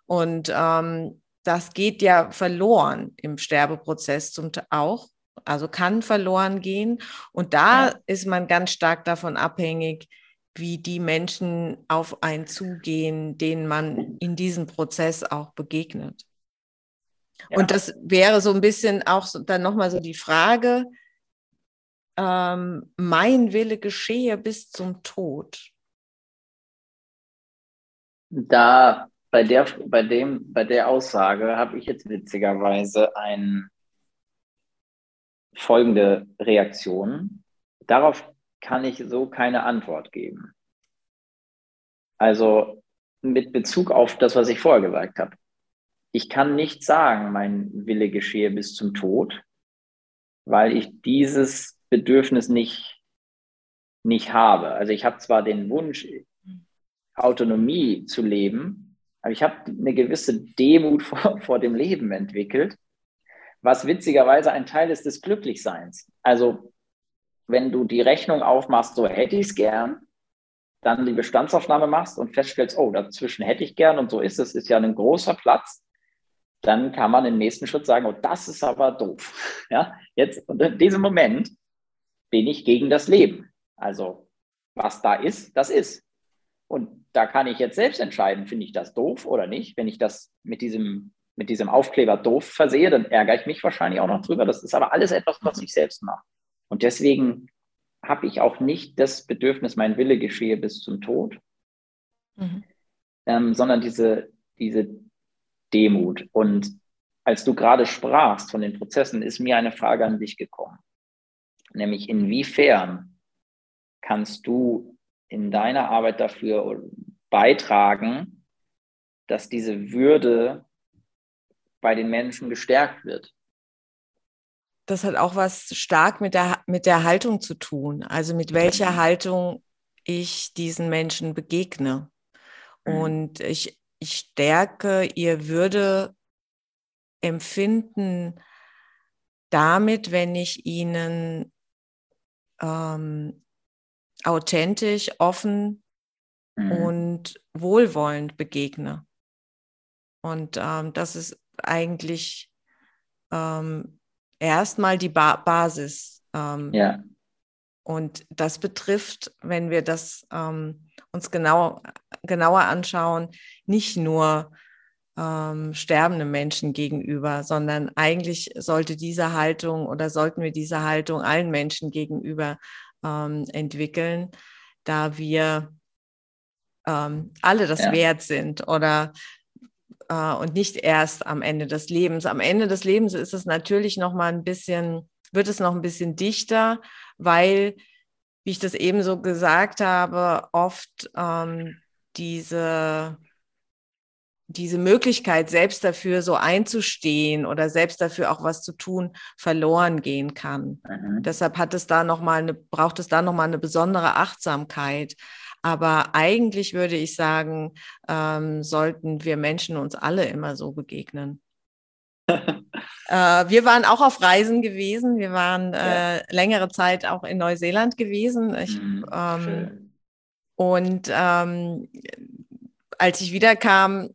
Und ähm, das geht ja verloren im Sterbeprozess zum auch, also kann verloren gehen. Und da ja. ist man ganz stark davon abhängig, wie die Menschen auf einen zugehen, denen man in diesem Prozess auch begegnet. Ja. Und das wäre so ein bisschen auch so, dann nochmal so die Frage, ähm, mein Wille geschehe bis zum Tod.
Da bei der, bei dem, bei der Aussage habe ich jetzt witzigerweise ein, folgende Reaktion. Darauf kann ich so keine Antwort geben. Also mit Bezug auf das, was ich vorher gesagt habe. Ich kann nicht sagen, mein Wille geschehe bis zum Tod, weil ich dieses Bedürfnis nicht, nicht habe. Also ich habe zwar den Wunsch, Autonomie zu leben, aber ich habe eine gewisse Demut vor, vor dem Leben entwickelt, was witzigerweise ein Teil ist des Glücklichseins. Also wenn du die Rechnung aufmachst, so hätte ich es gern, dann die Bestandsaufnahme machst und feststellst, oh, dazwischen hätte ich gern und so ist es, ist ja ein großer Platz, dann kann man im nächsten Schritt sagen, oh, das ist aber doof. Ja, jetzt, und in diesem Moment bin ich gegen das Leben. Also, was da ist, das ist. Und da kann ich jetzt selbst entscheiden, finde ich das doof oder nicht. Wenn ich das mit diesem, mit diesem Aufkleber doof versehe, dann ärgere ich mich wahrscheinlich auch noch drüber. Das ist aber alles etwas, was ich selbst mache. Und deswegen habe ich auch nicht das Bedürfnis, mein Wille geschehe bis zum Tod, mhm. ähm, sondern diese, diese Demut. Und als du gerade sprachst von den Prozessen, ist mir eine Frage an dich gekommen. Nämlich, inwiefern kannst du in deiner Arbeit dafür beitragen, dass diese Würde bei den Menschen gestärkt wird?
Das hat auch was stark mit der, mit der Haltung zu tun, also mit welcher mhm. Haltung ich diesen Menschen begegne. Mhm. Und ich, ich stärke ihr Würde empfinden damit, wenn ich ihnen ähm, authentisch, offen mhm. und wohlwollend begegne. Und ähm, das ist eigentlich ähm, erstmal die ba Basis. Ähm, ja. Und das betrifft, wenn wir das ähm, uns genau, genauer anschauen, nicht nur ähm, sterbende Menschen gegenüber, sondern eigentlich sollte diese Haltung oder sollten wir diese Haltung allen Menschen gegenüber ähm, entwickeln, da wir ähm, alle das ja. wert sind oder äh, und nicht erst am Ende des Lebens. Am Ende des Lebens ist es natürlich noch mal ein bisschen, wird es noch ein bisschen dichter, weil, wie ich das eben so gesagt habe, oft ähm, diese diese Möglichkeit, selbst dafür so einzustehen oder selbst dafür auch was zu tun, verloren gehen kann. Mhm. Deshalb hat es da noch mal eine, braucht es da noch mal eine besondere Achtsamkeit. Aber eigentlich würde ich sagen, ähm, sollten wir Menschen uns alle immer so begegnen. äh, wir waren auch auf Reisen gewesen. Wir waren äh, längere Zeit auch in Neuseeland gewesen. Ich, mhm, ähm, und ähm, als ich wiederkam,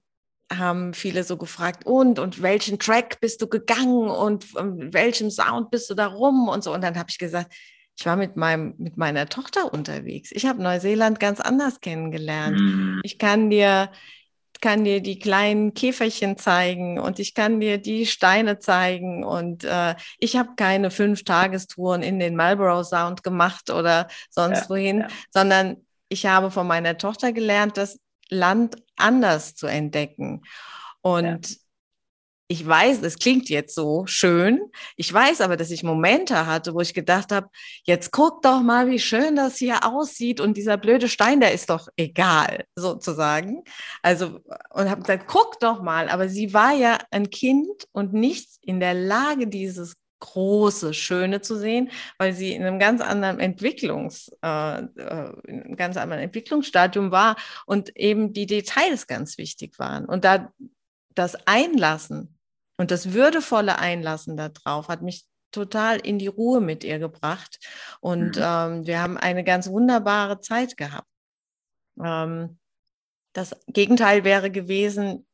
haben viele so gefragt, und, und welchen Track bist du gegangen und um, welchem Sound bist du da rum und so. Und dann habe ich gesagt, ich war mit, meinem, mit meiner Tochter unterwegs. Ich habe Neuseeland ganz anders kennengelernt. Mhm. Ich kann dir, kann dir die kleinen Käferchen zeigen und ich kann dir die Steine zeigen. Und äh, ich habe keine Fünf-Tagestouren in den Marlborough Sound gemacht oder sonst ja, wohin, ja. sondern ich habe von meiner Tochter gelernt, das Land anders zu entdecken. Und ja ich weiß, es klingt jetzt so schön. Ich weiß aber, dass ich Momente hatte, wo ich gedacht habe, jetzt guck doch mal, wie schön das hier aussieht und dieser blöde Stein, der ist doch egal, sozusagen. Also, und habe gesagt, guck doch mal. Aber sie war ja ein Kind und nicht in der Lage, dieses große, schöne zu sehen, weil sie in einem ganz anderen Entwicklungs, äh, äh in einem ganz anderen Entwicklungsstadium war und eben die Details ganz wichtig waren. Und da das Einlassen und das würdevolle Einlassen darauf hat mich total in die Ruhe mit ihr gebracht. Und mhm. ähm, wir haben eine ganz wunderbare Zeit gehabt. Ähm, das Gegenteil wäre gewesen,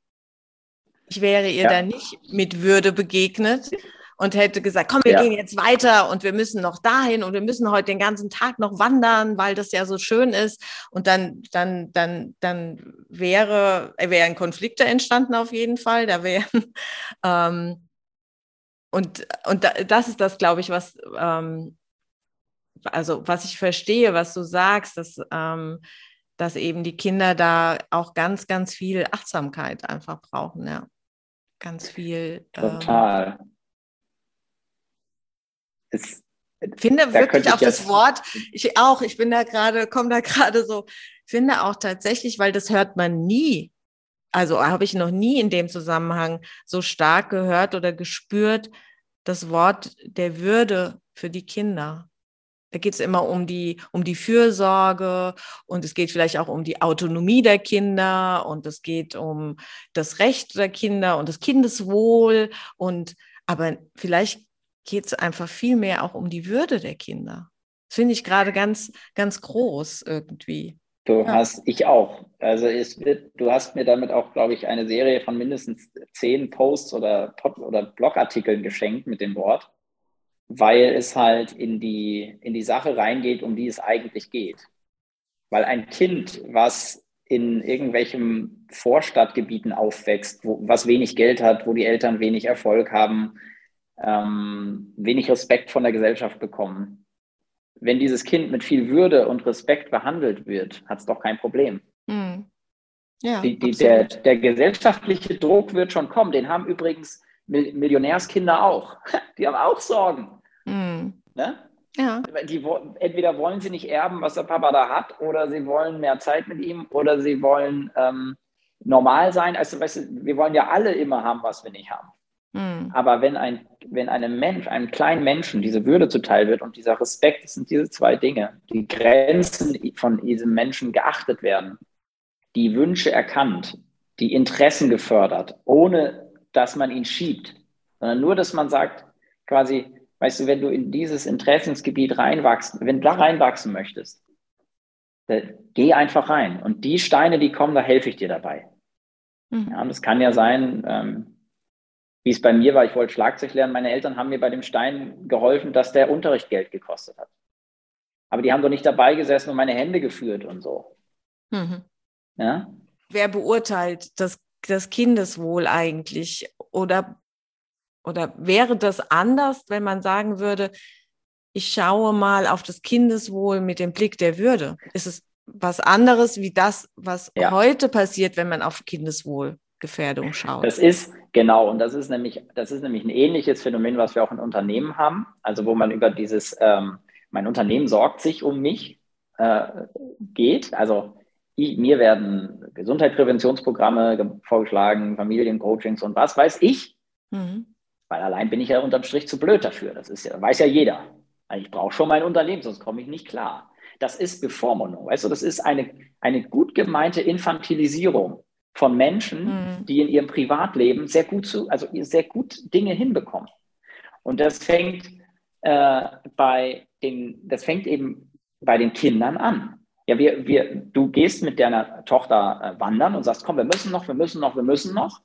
ich wäre ihr ja. da nicht mit Würde begegnet, und hätte gesagt, komm, wir ja. gehen jetzt weiter und wir müssen noch dahin und wir müssen heute den ganzen Tag noch wandern, weil das ja so schön ist. Und dann, dann, dann, dann wäre, wären Konflikte entstanden auf jeden Fall. Da wären ähm, und, und das ist das, glaube ich, was ähm, also was ich verstehe, was du sagst, dass, ähm, dass eben die Kinder da auch ganz, ganz viel Achtsamkeit einfach brauchen, ja. Ganz viel.
Ähm, Total.
Es, finde wirklich auch das Wort, ich auch, ich bin da gerade, komme da gerade so, finde auch tatsächlich, weil das hört man nie. Also habe ich noch nie in dem Zusammenhang so stark gehört oder gespürt, das Wort der Würde für die Kinder. Da geht es immer um die, um die Fürsorge und es geht vielleicht auch um die Autonomie der Kinder und es geht um das Recht der Kinder und das Kindeswohl und aber vielleicht geht es einfach viel mehr auch um die Würde der Kinder. Das finde ich gerade ganz, ganz groß irgendwie.
Du ja. hast, ich auch. Also es wird, du hast mir damit auch, glaube ich, eine Serie von mindestens zehn Posts oder, oder Blogartikeln geschenkt mit dem Wort, weil es halt in die, in die Sache reingeht, um die es eigentlich geht. Weil ein Kind, was in irgendwelchen Vorstadtgebieten aufwächst, wo, was wenig Geld hat, wo die Eltern wenig Erfolg haben, ähm, wenig Respekt von der Gesellschaft bekommen. Wenn dieses Kind mit viel Würde und Respekt behandelt wird, hat es doch kein Problem. Mhm. Ja, die, die, der, der gesellschaftliche Druck wird schon kommen. Den haben übrigens Millionärskinder auch. Die haben auch Sorgen. Mhm. Ne? Ja. Die, entweder wollen sie nicht erben, was der Papa da hat, oder sie wollen mehr Zeit mit ihm, oder sie wollen ähm, normal sein. Also, weißt du, wir wollen ja alle immer haben, was wir nicht haben. Mhm. Aber wenn, ein, wenn einem Mensch, einem kleinen Menschen diese Würde zuteil wird und dieser Respekt, das sind diese zwei Dinge, die Grenzen von diesem Menschen geachtet werden, die Wünsche erkannt, die Interessen gefördert, ohne dass man ihn schiebt, sondern nur, dass man sagt, quasi, weißt du, wenn du in dieses Interessensgebiet reinwachsen, wenn du da reinwachsen möchtest, geh einfach rein. Und die Steine, die kommen, da helfe ich dir dabei. Mhm. Ja, und es kann ja sein, ähm, wie es bei mir war, ich wollte Schlagzeug lernen. Meine Eltern haben mir bei dem Stein geholfen, dass der Unterricht Geld gekostet hat. Aber die haben doch nicht dabei gesessen und meine Hände geführt und so. Mhm.
Ja? Wer beurteilt das, das Kindeswohl eigentlich? Oder, oder wäre das anders, wenn man sagen würde, ich schaue mal auf das Kindeswohl mit dem Blick der Würde? Ist es was anderes wie das, was ja. heute passiert, wenn man auf Kindeswohlgefährdung schaut?
Das ist, Genau, und das ist nämlich, das ist nämlich ein ähnliches Phänomen, was wir auch in Unternehmen haben. Also wo man über dieses, ähm, mein Unternehmen sorgt sich um mich äh, geht. Also ich, mir werden Gesundheitspräventionsprogramme vorgeschlagen, Familiencoachings und was weiß ich. Mhm. Weil allein bin ich ja unterm Strich zu blöd dafür. Das ist ja, weiß ja jeder. Also ich brauche schon mein Unternehmen, sonst komme ich nicht klar. Das ist Bevormundung. Weißt du, das ist eine, eine gut gemeinte Infantilisierung von Menschen, mhm. die in ihrem Privatleben sehr gut zu, also sehr gut Dinge hinbekommen. Und das fängt äh, bei den, das fängt eben bei den Kindern an. Ja, wir, wir, du gehst mit deiner Tochter äh, wandern und sagst, komm, wir müssen noch, wir müssen noch, wir müssen noch.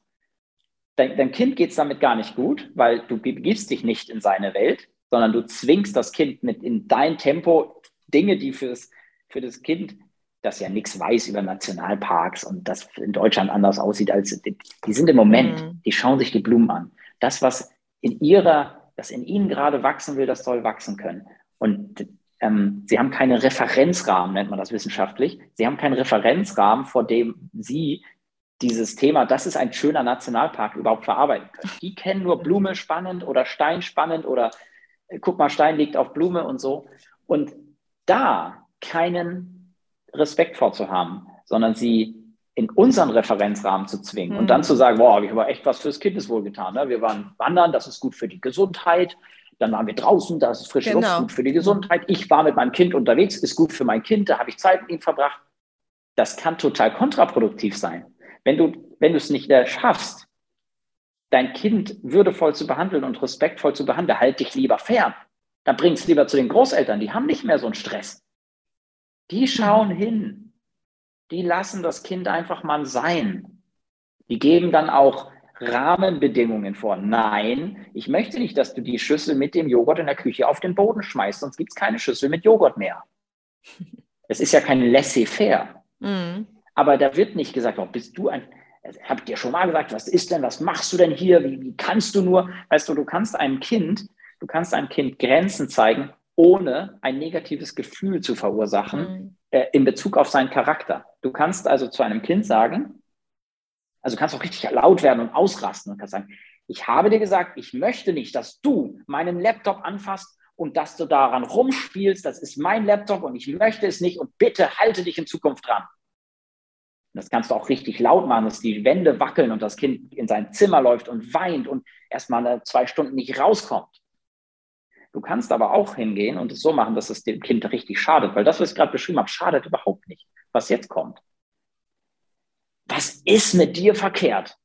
Dein, dein Kind geht es damit gar nicht gut, weil du begibst dich nicht in seine Welt, sondern du zwingst das Kind mit in dein Tempo Dinge, die fürs, für das Kind das ja nichts weiß über Nationalparks und das in Deutschland anders aussieht als die, sind im Moment, mhm. die schauen sich die Blumen an. Das, was in ihrer, das in ihnen gerade wachsen will, das soll wachsen können. Und ähm, sie haben keinen Referenzrahmen, nennt man das wissenschaftlich. Sie haben keinen Referenzrahmen, vor dem sie dieses Thema, das ist ein schöner Nationalpark, überhaupt verarbeiten können. Die kennen nur Blume spannend oder Stein spannend oder äh, guck mal, Stein liegt auf Blume und so. Und da keinen Respekt vorzuhaben, sondern sie in unseren Referenzrahmen zu zwingen mhm. und dann mhm. zu sagen, boah, habe ich aber echt was fürs Kindeswohl getan. Ne? Wir waren wandern, das ist gut für die Gesundheit. Dann waren wir draußen, das ist frische genau. Luft, gut für die Gesundheit. Ich war mit meinem Kind unterwegs, ist gut für mein Kind, da habe ich Zeit mit ihm verbracht. Das kann total kontraproduktiv sein. Wenn du, wenn du es nicht schaffst, dein Kind würdevoll zu behandeln und respektvoll zu behandeln, halt dich lieber fern. Dann bring es lieber zu den Großeltern, die haben nicht mehr so einen Stress. Die schauen hin. Die lassen das Kind einfach mal sein. Die geben dann auch Rahmenbedingungen vor. Nein, ich möchte nicht, dass du die Schüssel mit dem Joghurt in der Küche auf den Boden schmeißt, sonst gibt es keine Schüssel mit Joghurt mehr. Es ist ja kein laissez-faire. Mhm. Aber da wird nicht gesagt, oh, bist du ein, habt ihr schon mal gesagt, was ist denn, was machst du denn hier, wie, wie kannst du nur, weißt du, du kannst einem Kind, du kannst einem Kind Grenzen zeigen, ohne ein negatives Gefühl zu verursachen mhm. äh, in Bezug auf seinen Charakter. Du kannst also zu einem Kind sagen, also kannst auch richtig laut werden und ausrasten und kannst sagen, ich habe dir gesagt, ich möchte nicht, dass du meinen Laptop anfasst und dass du daran rumspielst. Das ist mein Laptop und ich möchte es nicht und bitte halte dich in Zukunft dran. Das kannst du auch richtig laut machen, dass die Wände wackeln und das Kind in sein Zimmer läuft und weint und erstmal zwei Stunden nicht rauskommt. Du kannst aber auch hingehen und es so machen, dass es dem Kind richtig schadet, weil das, was ich gerade beschrieben habe, schadet überhaupt nicht, was jetzt kommt. Was ist mit dir verkehrt?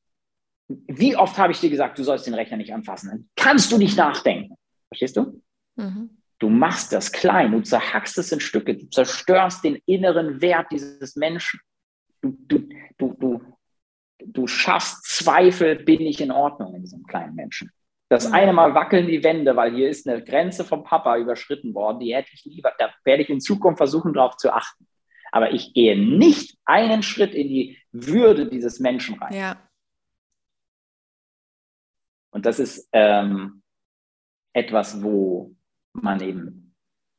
Wie oft habe ich dir gesagt, du sollst den Rechner nicht anfassen? Dann kannst du nicht nachdenken. Verstehst du? Mhm. Du machst das klein, du zerhackst es in Stücke, du zerstörst den inneren Wert dieses Menschen. Du, du, du, du, du schaffst Zweifel, bin ich in Ordnung in diesem kleinen Menschen. Das eine Mal wackeln die Wände, weil hier ist eine Grenze vom Papa überschritten worden. Die hätte ich lieber, da werde ich in Zukunft versuchen, darauf zu achten. Aber ich gehe nicht einen Schritt in die Würde dieses Menschen rein. Ja. Und das ist ähm, etwas, wo man eben,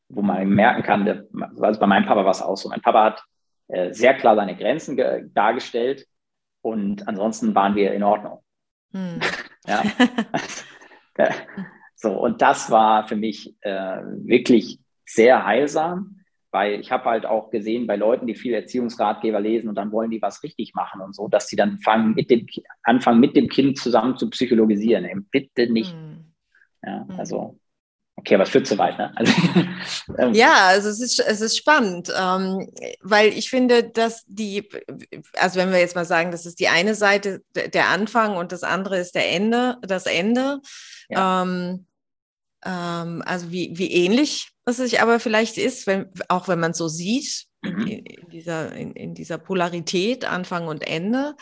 wo man merken kann, also bei meinem Papa war es auch so. Mein Papa hat äh, sehr klar seine Grenzen dargestellt und ansonsten waren wir in Ordnung. Hm. ja. so, und das war für mich äh, wirklich sehr heilsam, weil ich habe halt auch gesehen bei Leuten, die viel Erziehungsratgeber lesen und dann wollen die was richtig machen und so, dass sie dann fangen, mit dem, anfangen, mit dem Kind zusammen zu psychologisieren. Eben, bitte nicht. Mhm. Ja, hm. also Okay, aber es führt zu weit, ne? Also,
ähm. Ja, also es ist, es ist spannend, ähm, weil ich finde, dass die, also wenn wir jetzt mal sagen, das ist die eine Seite der Anfang und das andere ist der Ende, das Ende. Ja. Ähm, ähm, also wie, wie ähnlich es sich aber vielleicht ist, wenn, auch wenn man so sieht, mhm. in, in, dieser, in, in, dieser Polarität, Anfang und Ende.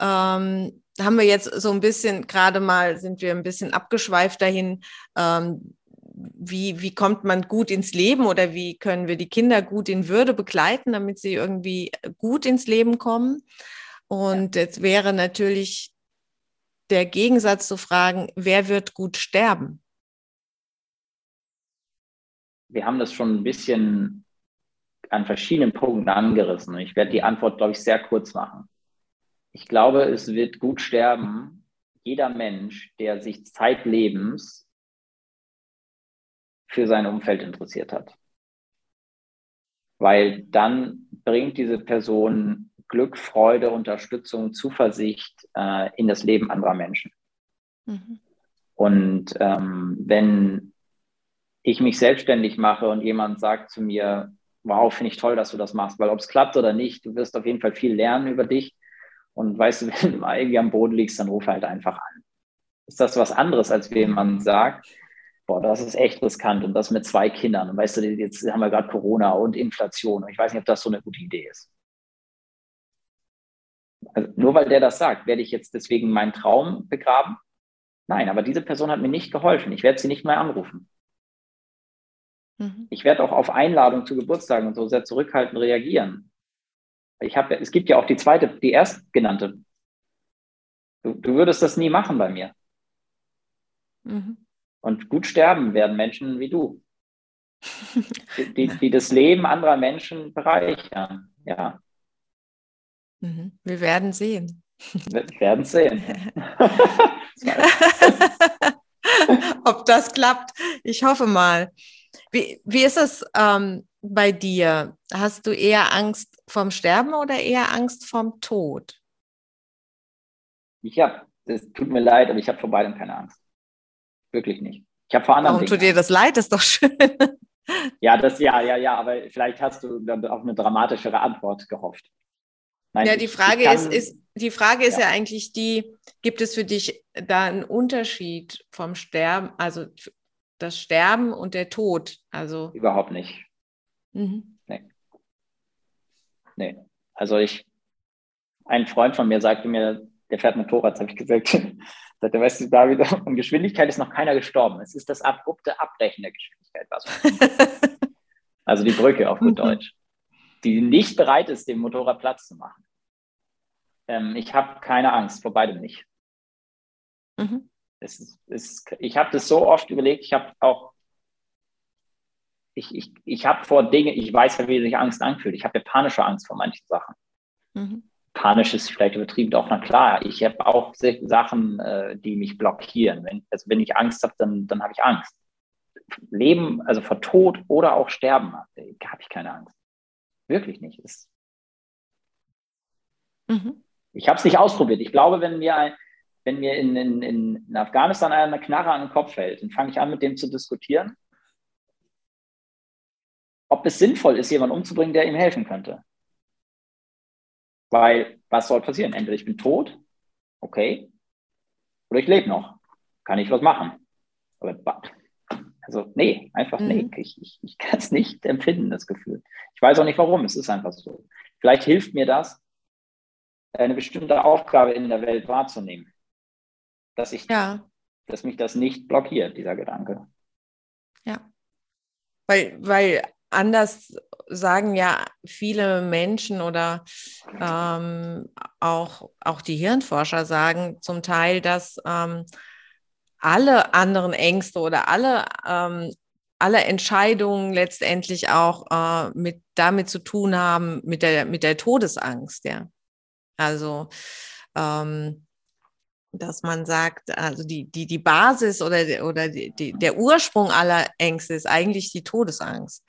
Ähm, haben wir jetzt so ein bisschen, gerade mal sind wir ein bisschen abgeschweift dahin, ähm, wie, wie kommt man gut ins Leben oder wie können wir die Kinder gut in Würde begleiten, damit sie irgendwie gut ins Leben kommen. Und ja. jetzt wäre natürlich der Gegensatz zu fragen, wer wird gut sterben?
Wir haben das schon ein bisschen an verschiedenen Punkten angerissen. Ich werde die Antwort, glaube ich, sehr kurz machen. Ich glaube, es wird gut sterben, jeder Mensch, der sich zeitlebens für sein Umfeld interessiert hat. Weil dann bringt diese Person Glück, Freude, Unterstützung, Zuversicht äh, in das Leben anderer Menschen. Mhm. Und ähm, wenn ich mich selbstständig mache und jemand sagt zu mir, wow, finde ich toll, dass du das machst, weil ob es klappt oder nicht, du wirst auf jeden Fall viel lernen über dich. Und weißt du, wenn du mal irgendwie am Boden liegst, dann ruf halt einfach an. Ist das was anderes, als wenn man sagt, boah, das ist echt riskant und das mit zwei Kindern. Und weißt du, jetzt haben wir gerade Corona und Inflation. Und ich weiß nicht, ob das so eine gute Idee ist. Nur weil der das sagt, werde ich jetzt deswegen meinen Traum begraben? Nein, aber diese Person hat mir nicht geholfen. Ich werde sie nicht mehr anrufen. Mhm. Ich werde auch auf Einladung zu Geburtstagen und so sehr zurückhaltend reagieren. Ich habe, es gibt ja auch die zweite, die erstgenannte. Du, du würdest das nie machen bei mir. Mhm. Und gut sterben werden Menschen wie du, die, die das Leben anderer Menschen bereichern. Ja.
Mhm. Wir werden sehen.
Wir werden sehen.
Ob das klappt, ich hoffe mal. Wie, wie ist es ähm, bei dir? Hast du eher Angst vom Sterben oder eher Angst vom Tod?
Ich habe, es tut mir leid, aber ich habe vor beidem keine Angst. Wirklich nicht. Ich habe vor anderen.
Warum tut dir das leid? Das ist doch schön.
Ja, das ja, ja, ja, aber vielleicht hast du auf eine dramatischere Antwort gehofft.
Nein, ja, die Frage kann, ist, ist, die Frage ist ja. ja. eigentlich die, gibt es für dich da einen Unterschied vom Sterben, also das Sterben und der Tod? Also
überhaupt nicht. Mhm. Nee. Nee. Also ich, ein Freund von mir sagte mir, der fährt Motorrad, habe ich gesagt, sagte, weißt du, David, und Geschwindigkeit ist noch keiner gestorben. Es ist das abrupte Abbrechen der Geschwindigkeit. Was also die Brücke auf gut mhm. Deutsch die nicht bereit ist, dem Motorrad Platz zu machen. Ähm, ich habe keine Angst, vor beidem nicht. Mhm. Es ist, es, ich habe das so oft überlegt, ich habe auch, ich, ich, ich habe vor Dinge, ich weiß ja, wie sich Angst anfühlt. Ich habe ja panische Angst vor manchen Sachen. Mhm. Panisch ist vielleicht übertrieben, auch na klar. Ich habe auch Sachen, äh, die mich blockieren. Wenn, also wenn ich Angst habe, dann, dann habe ich Angst. Leben, also vor Tod oder auch Sterben, äh, habe ich keine Angst. Wirklich nicht. Es, mhm. Ich habe es nicht ausprobiert. Ich glaube, wenn mir, wenn mir in, in, in Afghanistan eine Knarre an den Kopf fällt, dann fange ich an, mit dem zu diskutieren, ob es sinnvoll ist, jemanden umzubringen, der ihm helfen könnte. Weil, was soll passieren? Entweder ich bin tot, okay, oder ich lebe noch. Kann ich was machen? Aber also nee, einfach mhm. nee. Ich, ich, ich kann es nicht empfinden, das Gefühl. Ich weiß auch nicht warum, es ist einfach so. Vielleicht hilft mir das, eine bestimmte Aufgabe in der Welt wahrzunehmen. Dass ich, ja. dass mich das nicht blockiert, dieser Gedanke.
Ja. Weil, weil anders sagen ja viele Menschen oder ähm, auch, auch die Hirnforscher sagen zum Teil, dass ähm, alle anderen Ängste oder alle, ähm, alle Entscheidungen letztendlich auch äh, mit, damit zu tun haben, mit der, mit der Todesangst, ja. Also, ähm, dass man sagt, also die, die, die Basis oder, oder die, die, der Ursprung aller Ängste ist eigentlich die Todesangst.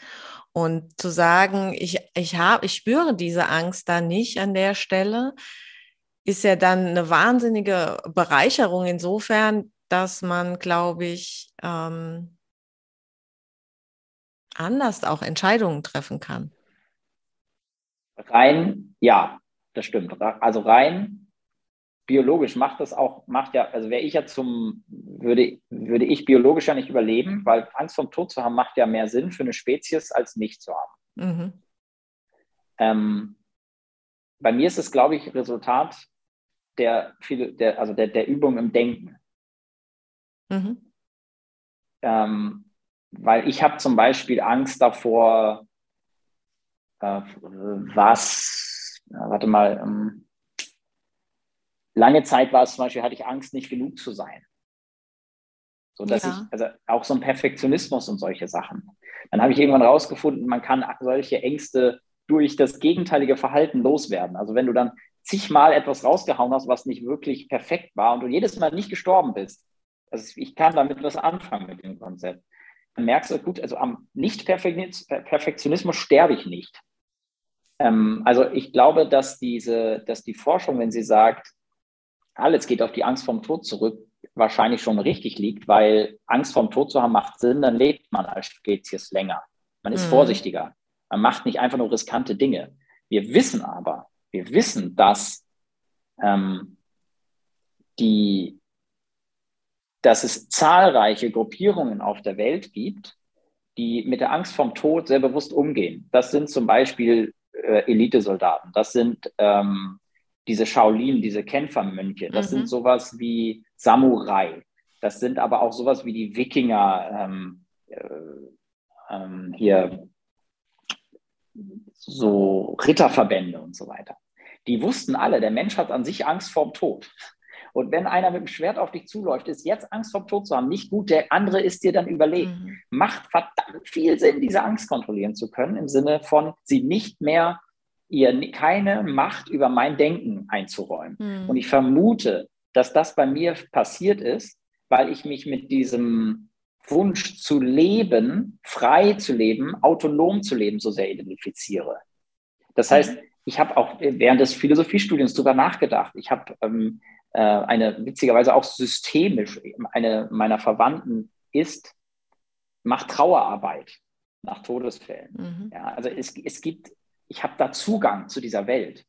Und zu sagen, ich, ich, hab, ich spüre diese Angst da nicht an der Stelle, ist ja dann eine wahnsinnige Bereicherung insofern, dass man, glaube ich, ähm, anders auch Entscheidungen treffen kann.
Rein, ja, das stimmt. Also rein biologisch macht das auch, macht ja, also wäre ich ja zum, würde, würde ich biologisch ja nicht überleben, weil Angst vom Tod zu haben macht ja mehr Sinn für eine Spezies, als nicht zu haben. Mhm. Ähm, bei mir ist es, glaube ich, Resultat der, der, also der, der Übung im Denken. Mhm. Ähm, weil ich habe zum Beispiel Angst davor, äh, was, warte mal, ähm, lange Zeit war es zum Beispiel, hatte ich Angst, nicht genug zu sein. So dass ja. ich, also auch so ein Perfektionismus und solche Sachen. Dann habe ich irgendwann rausgefunden, man kann solche Ängste durch das gegenteilige Verhalten loswerden. Also wenn du dann zigmal etwas rausgehauen hast, was nicht wirklich perfekt war und du jedes Mal nicht gestorben bist, also ich kann damit was anfangen mit dem Konzept, dann merkst du, gut, also am Nicht-Perfektionismus sterbe ich nicht. Ähm, also ich glaube, dass diese, dass die Forschung, wenn sie sagt, alles geht auf die Angst vom Tod zurück, wahrscheinlich schon richtig liegt, weil Angst vom Tod zu haben macht Sinn, dann lebt man als Spezies länger. Man ist mhm. vorsichtiger. Man macht nicht einfach nur riskante Dinge. Wir wissen aber, wir wissen, dass ähm, die, dass es zahlreiche Gruppierungen auf der Welt gibt, die mit der Angst vom Tod sehr bewusst umgehen. Das sind zum Beispiel äh, Elitesoldaten, das sind ähm, diese Shaolin, diese Kämpfermönche, das mhm. sind sowas wie Samurai, das sind aber auch sowas wie die Wikinger, ähm, äh, ähm, hier so Ritterverbände und so weiter. Die wussten alle, der Mensch hat an sich Angst vorm Tod. Und wenn einer mit dem Schwert auf dich zuläuft, ist jetzt Angst vorm Tod zu haben nicht gut, der andere ist dir dann überlegen. Mhm. Macht verdammt viel Sinn, diese Angst kontrollieren zu können, im Sinne von sie nicht mehr ihr keine Macht über mein Denken einzuräumen. Mhm. Und ich vermute, dass das bei mir passiert ist, weil ich mich mit diesem Wunsch zu leben, frei zu leben, autonom zu leben, so sehr identifiziere. Das heißt, mhm. ich habe auch während des Philosophiestudiums darüber nachgedacht. Ich habe ähm, äh, eine witzigerweise auch systemisch, eine meiner Verwandten ist, macht Trauerarbeit nach Todesfällen. Mhm. Ja, also es, es gibt ich habe da Zugang zu dieser Welt.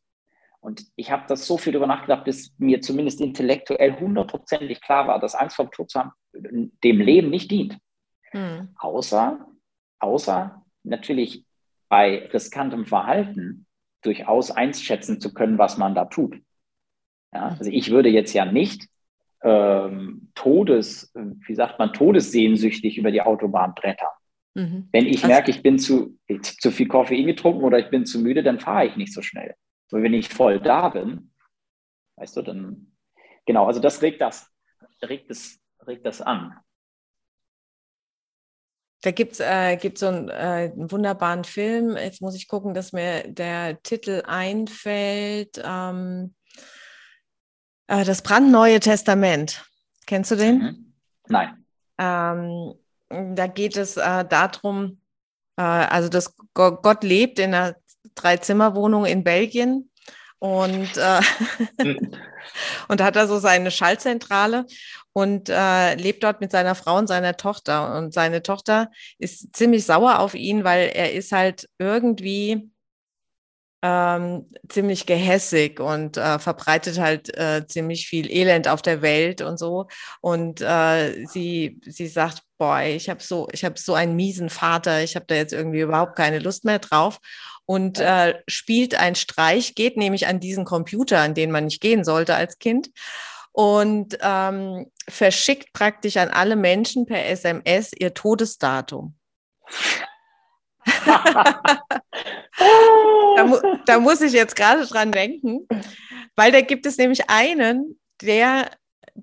Und ich habe das so viel darüber nachgedacht, bis mir zumindest intellektuell hundertprozentig klar war, dass Angst vor dem Tod zu haben, dem Leben nicht dient. Hm. Außer, außer natürlich bei riskantem Verhalten durchaus einschätzen zu können, was man da tut. Ja, also ich würde jetzt ja nicht ähm, Todes, wie sagt man, todessehnsüchtig über die Autobahn brettern. Mhm. Wenn ich also, merke, ich bin zu, zu viel Koffein getrunken oder ich bin zu müde, dann fahre ich nicht so schnell. Aber wenn ich voll da bin, weißt du, dann, genau, also das regt das, regt das, regt das an.
Da gibt es äh, gibt's so einen, äh, einen, wunderbaren Film. Jetzt muss ich gucken, dass mir der Titel einfällt. Ähm, äh, das brandneue Testament. Kennst du den? Mhm.
Nein.
Ähm, da geht es äh, darum, äh, also dass Gott lebt in einer Dreizimmerwohnung in Belgien und, äh, und hat da so seine Schaltzentrale und äh, lebt dort mit seiner Frau und seiner Tochter. Und seine Tochter ist ziemlich sauer auf ihn, weil er ist halt irgendwie ähm, ziemlich gehässig und äh, verbreitet halt äh, ziemlich viel Elend auf der Welt und so. Und äh, sie, sie sagt, boah, ich habe so, ich habe so einen miesen Vater, ich habe da jetzt irgendwie überhaupt keine Lust mehr drauf. Und äh, spielt ein Streich, geht nämlich an diesen Computer, an den man nicht gehen sollte als Kind und ähm, verschickt praktisch an alle Menschen per SMS ihr Todesdatum. da, mu da muss ich jetzt gerade dran denken, weil da gibt es nämlich einen, der,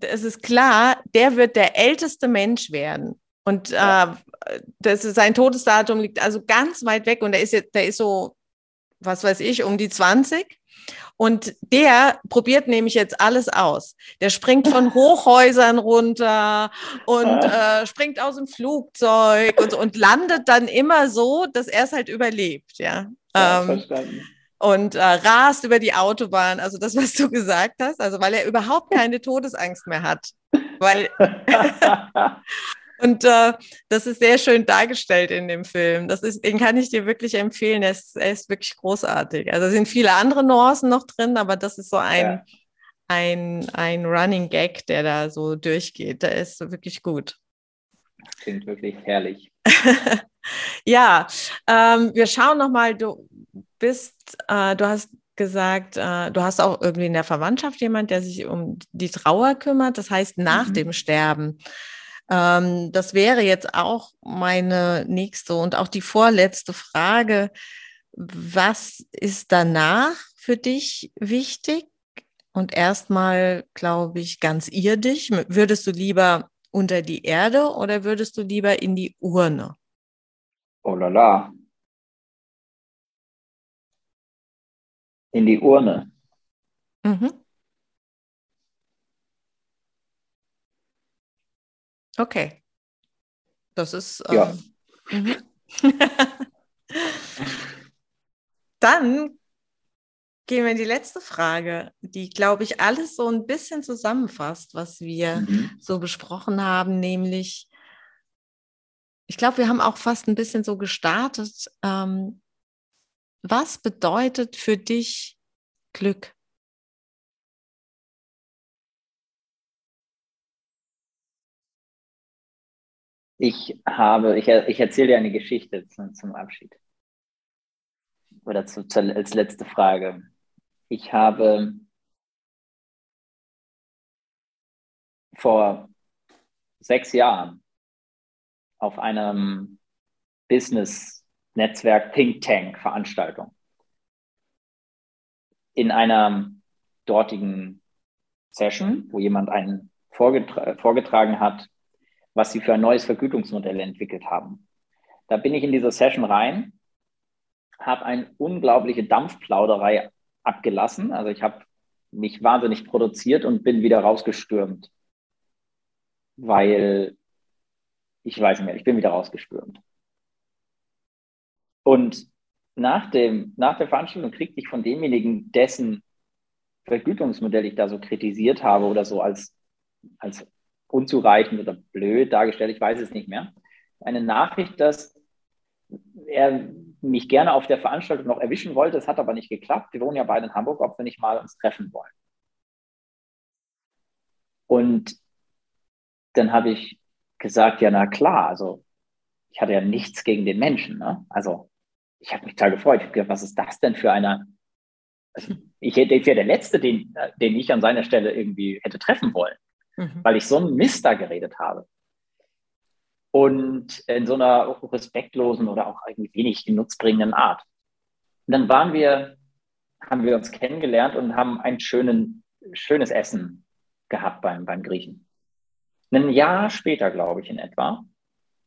es ist klar, der wird der älteste Mensch werden. Und äh, das ist, sein Todesdatum liegt also ganz weit weg und der ist jetzt, der ist so, was weiß ich, um die 20. Und der probiert nämlich jetzt alles aus. Der springt von Hochhäusern runter und äh, springt aus dem Flugzeug und, und landet dann immer so, dass er es halt überlebt, ja. ja ähm, verstanden. Und äh, rast über die Autobahn, also das, was du gesagt hast, also weil er überhaupt keine Todesangst mehr hat. Weil Und äh, das ist sehr schön dargestellt in dem Film. Das ist, den kann ich dir wirklich empfehlen. Er ist, er ist wirklich großartig. Also sind viele andere Nuancen noch drin, aber das ist so ein, ja. ein, ein Running Gag, der da so durchgeht. Der ist wirklich gut.
Klingt wirklich herrlich.
ja, ähm, wir schauen nochmal, du, bist, äh, du hast gesagt, äh, du hast auch irgendwie in der Verwandtschaft jemand, der sich um die Trauer kümmert. Das heißt, nach mhm. dem Sterben. Ähm, das wäre jetzt auch meine nächste und auch die vorletzte Frage. Was ist danach für dich wichtig? Und erstmal, glaube ich, ganz irdisch. Würdest du lieber unter die Erde oder würdest du lieber in die Urne?
Oh la la. In die Urne. Mhm.
Okay. Das ist.
Ja. Ähm,
Dann gehen wir in die letzte Frage, die, glaube ich, alles so ein bisschen zusammenfasst, was wir mhm. so besprochen haben, nämlich, ich glaube, wir haben auch fast ein bisschen so gestartet. Ähm, was bedeutet für dich Glück?
Ich habe, ich, ich erzähle dir eine Geschichte zum, zum Abschied. Oder zu, als letzte Frage. Ich habe vor sechs Jahren auf einem Business-Netzwerk Think Tank Veranstaltung in einer dortigen Session, wo jemand einen vorgetra vorgetragen hat, was sie für ein neues Vergütungsmodell entwickelt haben. Da bin ich in diese Session rein, habe eine unglaubliche Dampfplauderei abgelassen. Also ich habe mich wahnsinnig produziert und bin wieder rausgestürmt, weil ich weiß nicht mehr, ich bin wieder rausgestürmt. Und nach, dem, nach der Veranstaltung kriegte ich von demjenigen, dessen Vergütungsmodell ich da so kritisiert habe oder so als, als unzureichend oder blöd dargestellt, ich weiß es nicht mehr, eine Nachricht, dass er mich gerne auf der Veranstaltung noch erwischen wollte. Es hat aber nicht geklappt. Wir wohnen ja beide in Hamburg, ob wir nicht mal uns treffen wollen. Und dann habe ich gesagt, ja, na klar, also ich hatte ja nichts gegen den Menschen. Ne? Also ich habe mich total gefreut. Ich habe gedacht, was ist das denn für einer? Also, ich, ich wäre der Letzte, den, den ich an seiner Stelle irgendwie hätte treffen wollen, mhm. weil ich so einen Mist da geredet habe und in so einer respektlosen oder auch irgendwie wenig genutzbringenden Art. Und dann waren wir, haben wir uns kennengelernt und haben ein schönen, schönes Essen gehabt beim, beim Griechen. Ein Jahr später, glaube ich in etwa,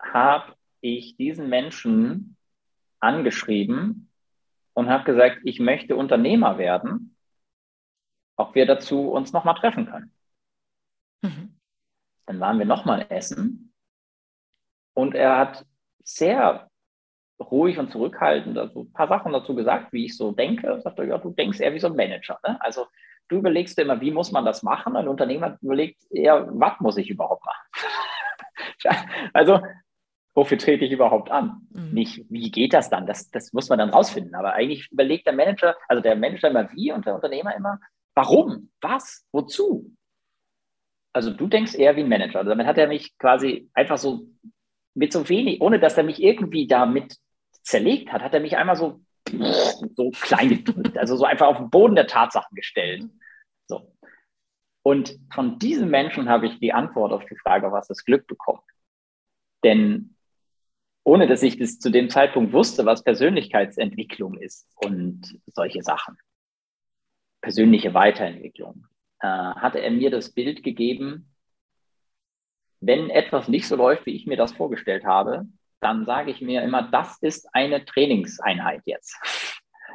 habe ich diesen Menschen angeschrieben und habe gesagt, ich möchte Unternehmer werden, ob wir dazu uns nochmal treffen können. Mhm. Dann waren wir nochmal essen und er hat sehr ruhig und zurückhaltend also ein paar Sachen dazu gesagt, wie ich so denke. Er sagte, ja, du denkst eher wie so ein Manager. Ne? Also du überlegst immer, wie muss man das machen? Ein Unternehmer überlegt eher, was muss ich überhaupt machen? also wofür trete ich überhaupt an? Mhm. Nicht, wie geht das dann? Das, das muss man dann rausfinden. Aber eigentlich überlegt der Manager, also der Manager immer wie und der Unternehmer immer, warum, was, wozu? Also du denkst eher wie ein Manager. Also damit hat er mich quasi einfach so mit so wenig, ohne dass er mich irgendwie damit zerlegt hat, hat er mich einmal so, so klein gedrückt, also so einfach auf den Boden der Tatsachen gestellt. So. Und von diesem Menschen habe ich die Antwort auf die Frage, was das Glück bekommt. Denn ohne dass ich bis zu dem Zeitpunkt wusste, was Persönlichkeitsentwicklung ist und solche Sachen, persönliche Weiterentwicklung, äh, hatte er mir das Bild gegeben, wenn etwas nicht so läuft, wie ich mir das vorgestellt habe, dann sage ich mir immer, das ist eine Trainingseinheit jetzt.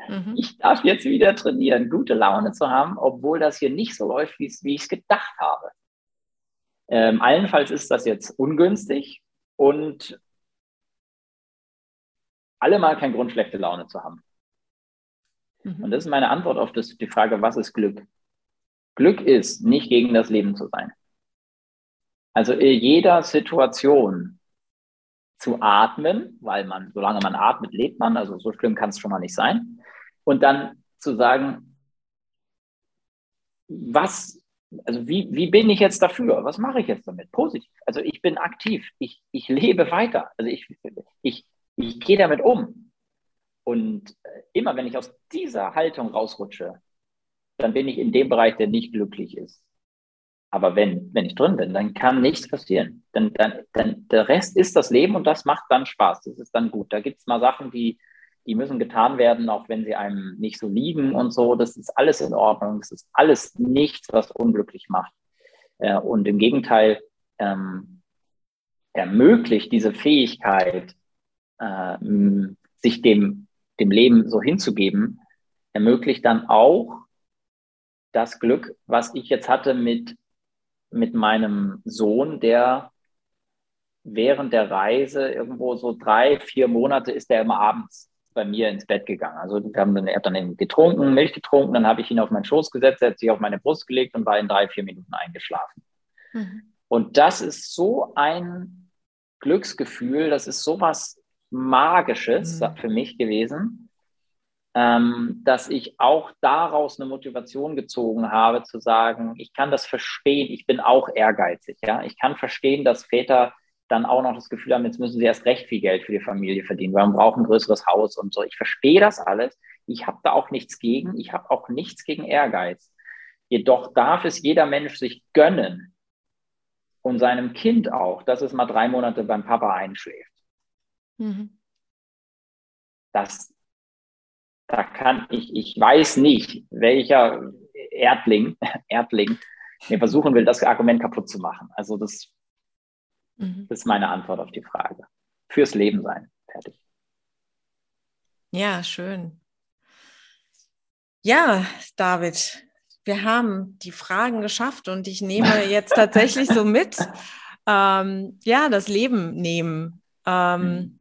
Mhm. Ich darf jetzt wieder trainieren, gute Laune zu haben, obwohl das hier nicht so läuft, wie ich es gedacht habe. Ähm, allenfalls ist das jetzt ungünstig und allemal kein Grund, schlechte Laune zu haben. Mhm. Und das ist meine Antwort auf das, die Frage, was ist Glück? Glück ist, nicht gegen das Leben zu sein. Also in jeder Situation zu atmen, weil man, solange man atmet, lebt man, also so schlimm kann es schon mal nicht sein. Und dann zu sagen, was, also wie, wie bin ich jetzt dafür? Was mache ich jetzt damit? Positiv. Also ich bin aktiv, ich, ich lebe weiter, also ich, ich, ich gehe damit um. Und äh, immer wenn ich aus dieser Haltung rausrutsche, dann bin ich in dem Bereich, der nicht glücklich ist. Aber wenn, wenn ich drin bin, dann kann nichts passieren. Dann, dann, dann, der Rest ist das Leben und das macht dann Spaß. Das ist dann gut. Da gibt es mal Sachen, die, die müssen getan werden, auch wenn sie einem nicht so liegen und so. Das ist alles in Ordnung. Das ist alles nichts, was unglücklich macht. Äh, und im Gegenteil, ähm, ermöglicht diese Fähigkeit, äh, sich dem, dem Leben so hinzugeben, ermöglicht dann auch das Glück, was ich jetzt hatte mit, mit meinem Sohn, der während der Reise irgendwo so drei, vier Monate ist er immer abends bei mir ins Bett gegangen. Also wir haben dann, er hat dann getrunken, Milch getrunken, dann habe ich ihn auf meinen Schoß gesetzt, er hat sich auf meine Brust gelegt und war in drei, vier Minuten eingeschlafen. Mhm. Und das ist so ein Glücksgefühl, das ist so was Magisches mhm. für mich gewesen, ähm, dass ich auch daraus eine Motivation gezogen habe, zu sagen, ich kann das verstehen, ich bin auch ehrgeizig. Ja? Ich kann verstehen, dass Väter dann auch noch das Gefühl haben, jetzt müssen sie erst recht viel Geld für die Familie verdienen, weil man braucht ein größeres Haus und so. Ich verstehe das alles. Ich habe da auch nichts gegen. Ich habe auch nichts gegen Ehrgeiz. Jedoch darf es jeder Mensch sich gönnen und seinem Kind auch, dass es mal drei Monate beim Papa einschläft. Mhm. Das, da kann ich, ich weiß nicht, welcher Erdling, Erdling mir versuchen will, das Argument kaputt zu machen. Also das Mhm. Das ist meine Antwort auf die Frage. Fürs Leben sein. Fertig.
Ja, schön. Ja, David, wir haben die Fragen geschafft und ich nehme jetzt tatsächlich so mit, ähm, ja, das Leben nehmen. Ähm, mhm.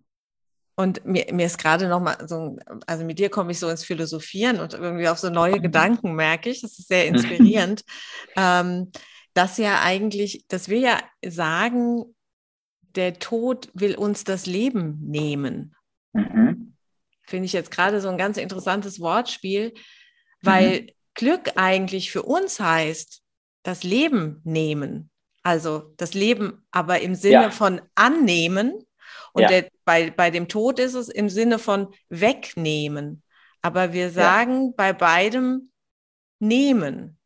Und mir, mir ist gerade noch mal so, also mit dir komme ich so ins Philosophieren und irgendwie auf so neue mhm. Gedanken merke ich. Das ist sehr inspirierend. ähm, dass ja eigentlich, dass wir ja sagen, der Tod will uns das Leben nehmen. Mhm. Finde ich jetzt gerade so ein ganz interessantes Wortspiel, weil mhm. Glück eigentlich für uns heißt, das Leben nehmen. Also das Leben aber im Sinne ja. von annehmen. Und ja. der, bei, bei dem Tod ist es im Sinne von wegnehmen. Aber wir sagen ja. bei beidem nehmen.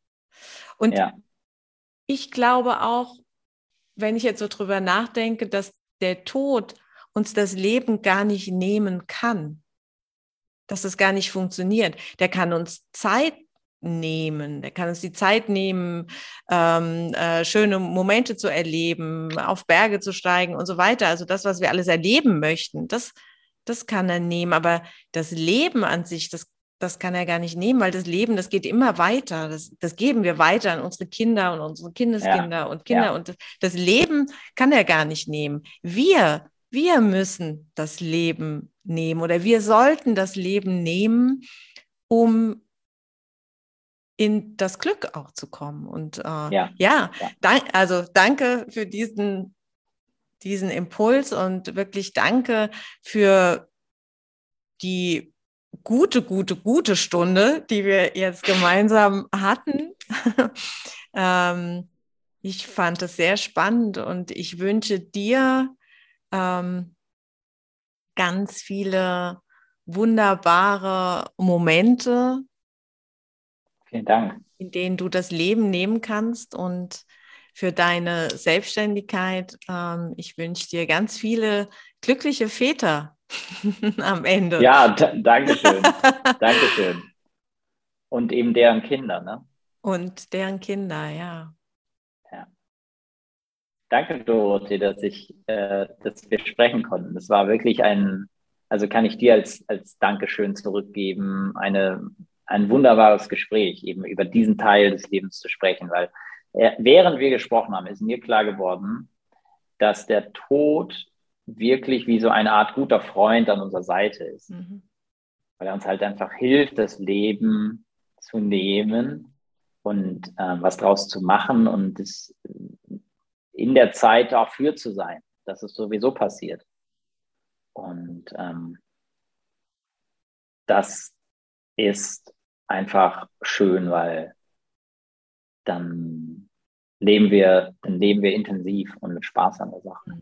Und ich glaube auch, wenn ich jetzt so drüber nachdenke, dass der Tod uns das Leben gar nicht nehmen kann, dass es gar nicht funktioniert. Der kann uns Zeit nehmen, der kann uns die Zeit nehmen, ähm, äh, schöne Momente zu erleben, auf Berge zu steigen und so weiter. Also das, was wir alles erleben möchten, das, das kann er nehmen. Aber das Leben an sich, das das kann er gar nicht nehmen, weil das Leben, das geht immer weiter. Das, das geben wir weiter an unsere Kinder und unsere Kindeskinder ja. und Kinder. Ja. Und das, das, Leben kann er gar nicht nehmen. Wir, wir müssen das Leben nehmen oder wir sollten das Leben nehmen, um in das Glück auch zu kommen. Und äh, ja, ja, dank, also danke für diesen, diesen Impuls und wirklich danke für die gute, gute, gute Stunde, die wir jetzt gemeinsam hatten. ähm, ich fand es sehr spannend und ich wünsche dir ähm, ganz viele wunderbare Momente.
Vielen Dank.
In denen du das Leben nehmen kannst und für deine Selbstständigkeit. Ähm, ich wünsche dir ganz viele glückliche Väter am Ende.
Ja, danke schön. danke schön. Und eben deren Kinder, ne?
Und deren Kinder, ja.
Ja. Danke, Dorothee, dass ich, äh, dass wir sprechen konnten. Das war wirklich ein, also kann ich dir als, als Dankeschön zurückgeben, eine, ein wunderbares Gespräch, eben über diesen Teil des Lebens zu sprechen, weil äh, während wir gesprochen haben, ist mir klar geworden, dass der Tod wirklich wie so eine Art guter Freund an unserer Seite ist. Mhm. Weil er uns halt einfach hilft, das Leben zu nehmen und äh, was draus zu machen und es in der Zeit auch für zu sein, dass es sowieso passiert. Und ähm, das ist einfach schön, weil dann leben wir, dann leben wir intensiv und mit Spaß an der Sache.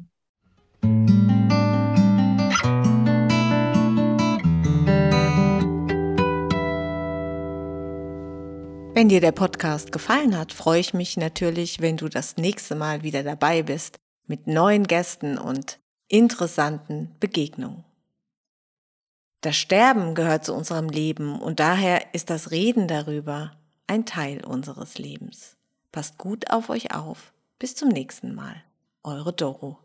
Wenn dir der Podcast gefallen hat, freue ich mich natürlich, wenn du das nächste Mal wieder dabei bist mit neuen Gästen und interessanten Begegnungen. Das Sterben gehört zu unserem Leben und daher ist das Reden darüber ein Teil unseres Lebens. Passt gut auf euch auf. Bis zum nächsten Mal. Eure Doro.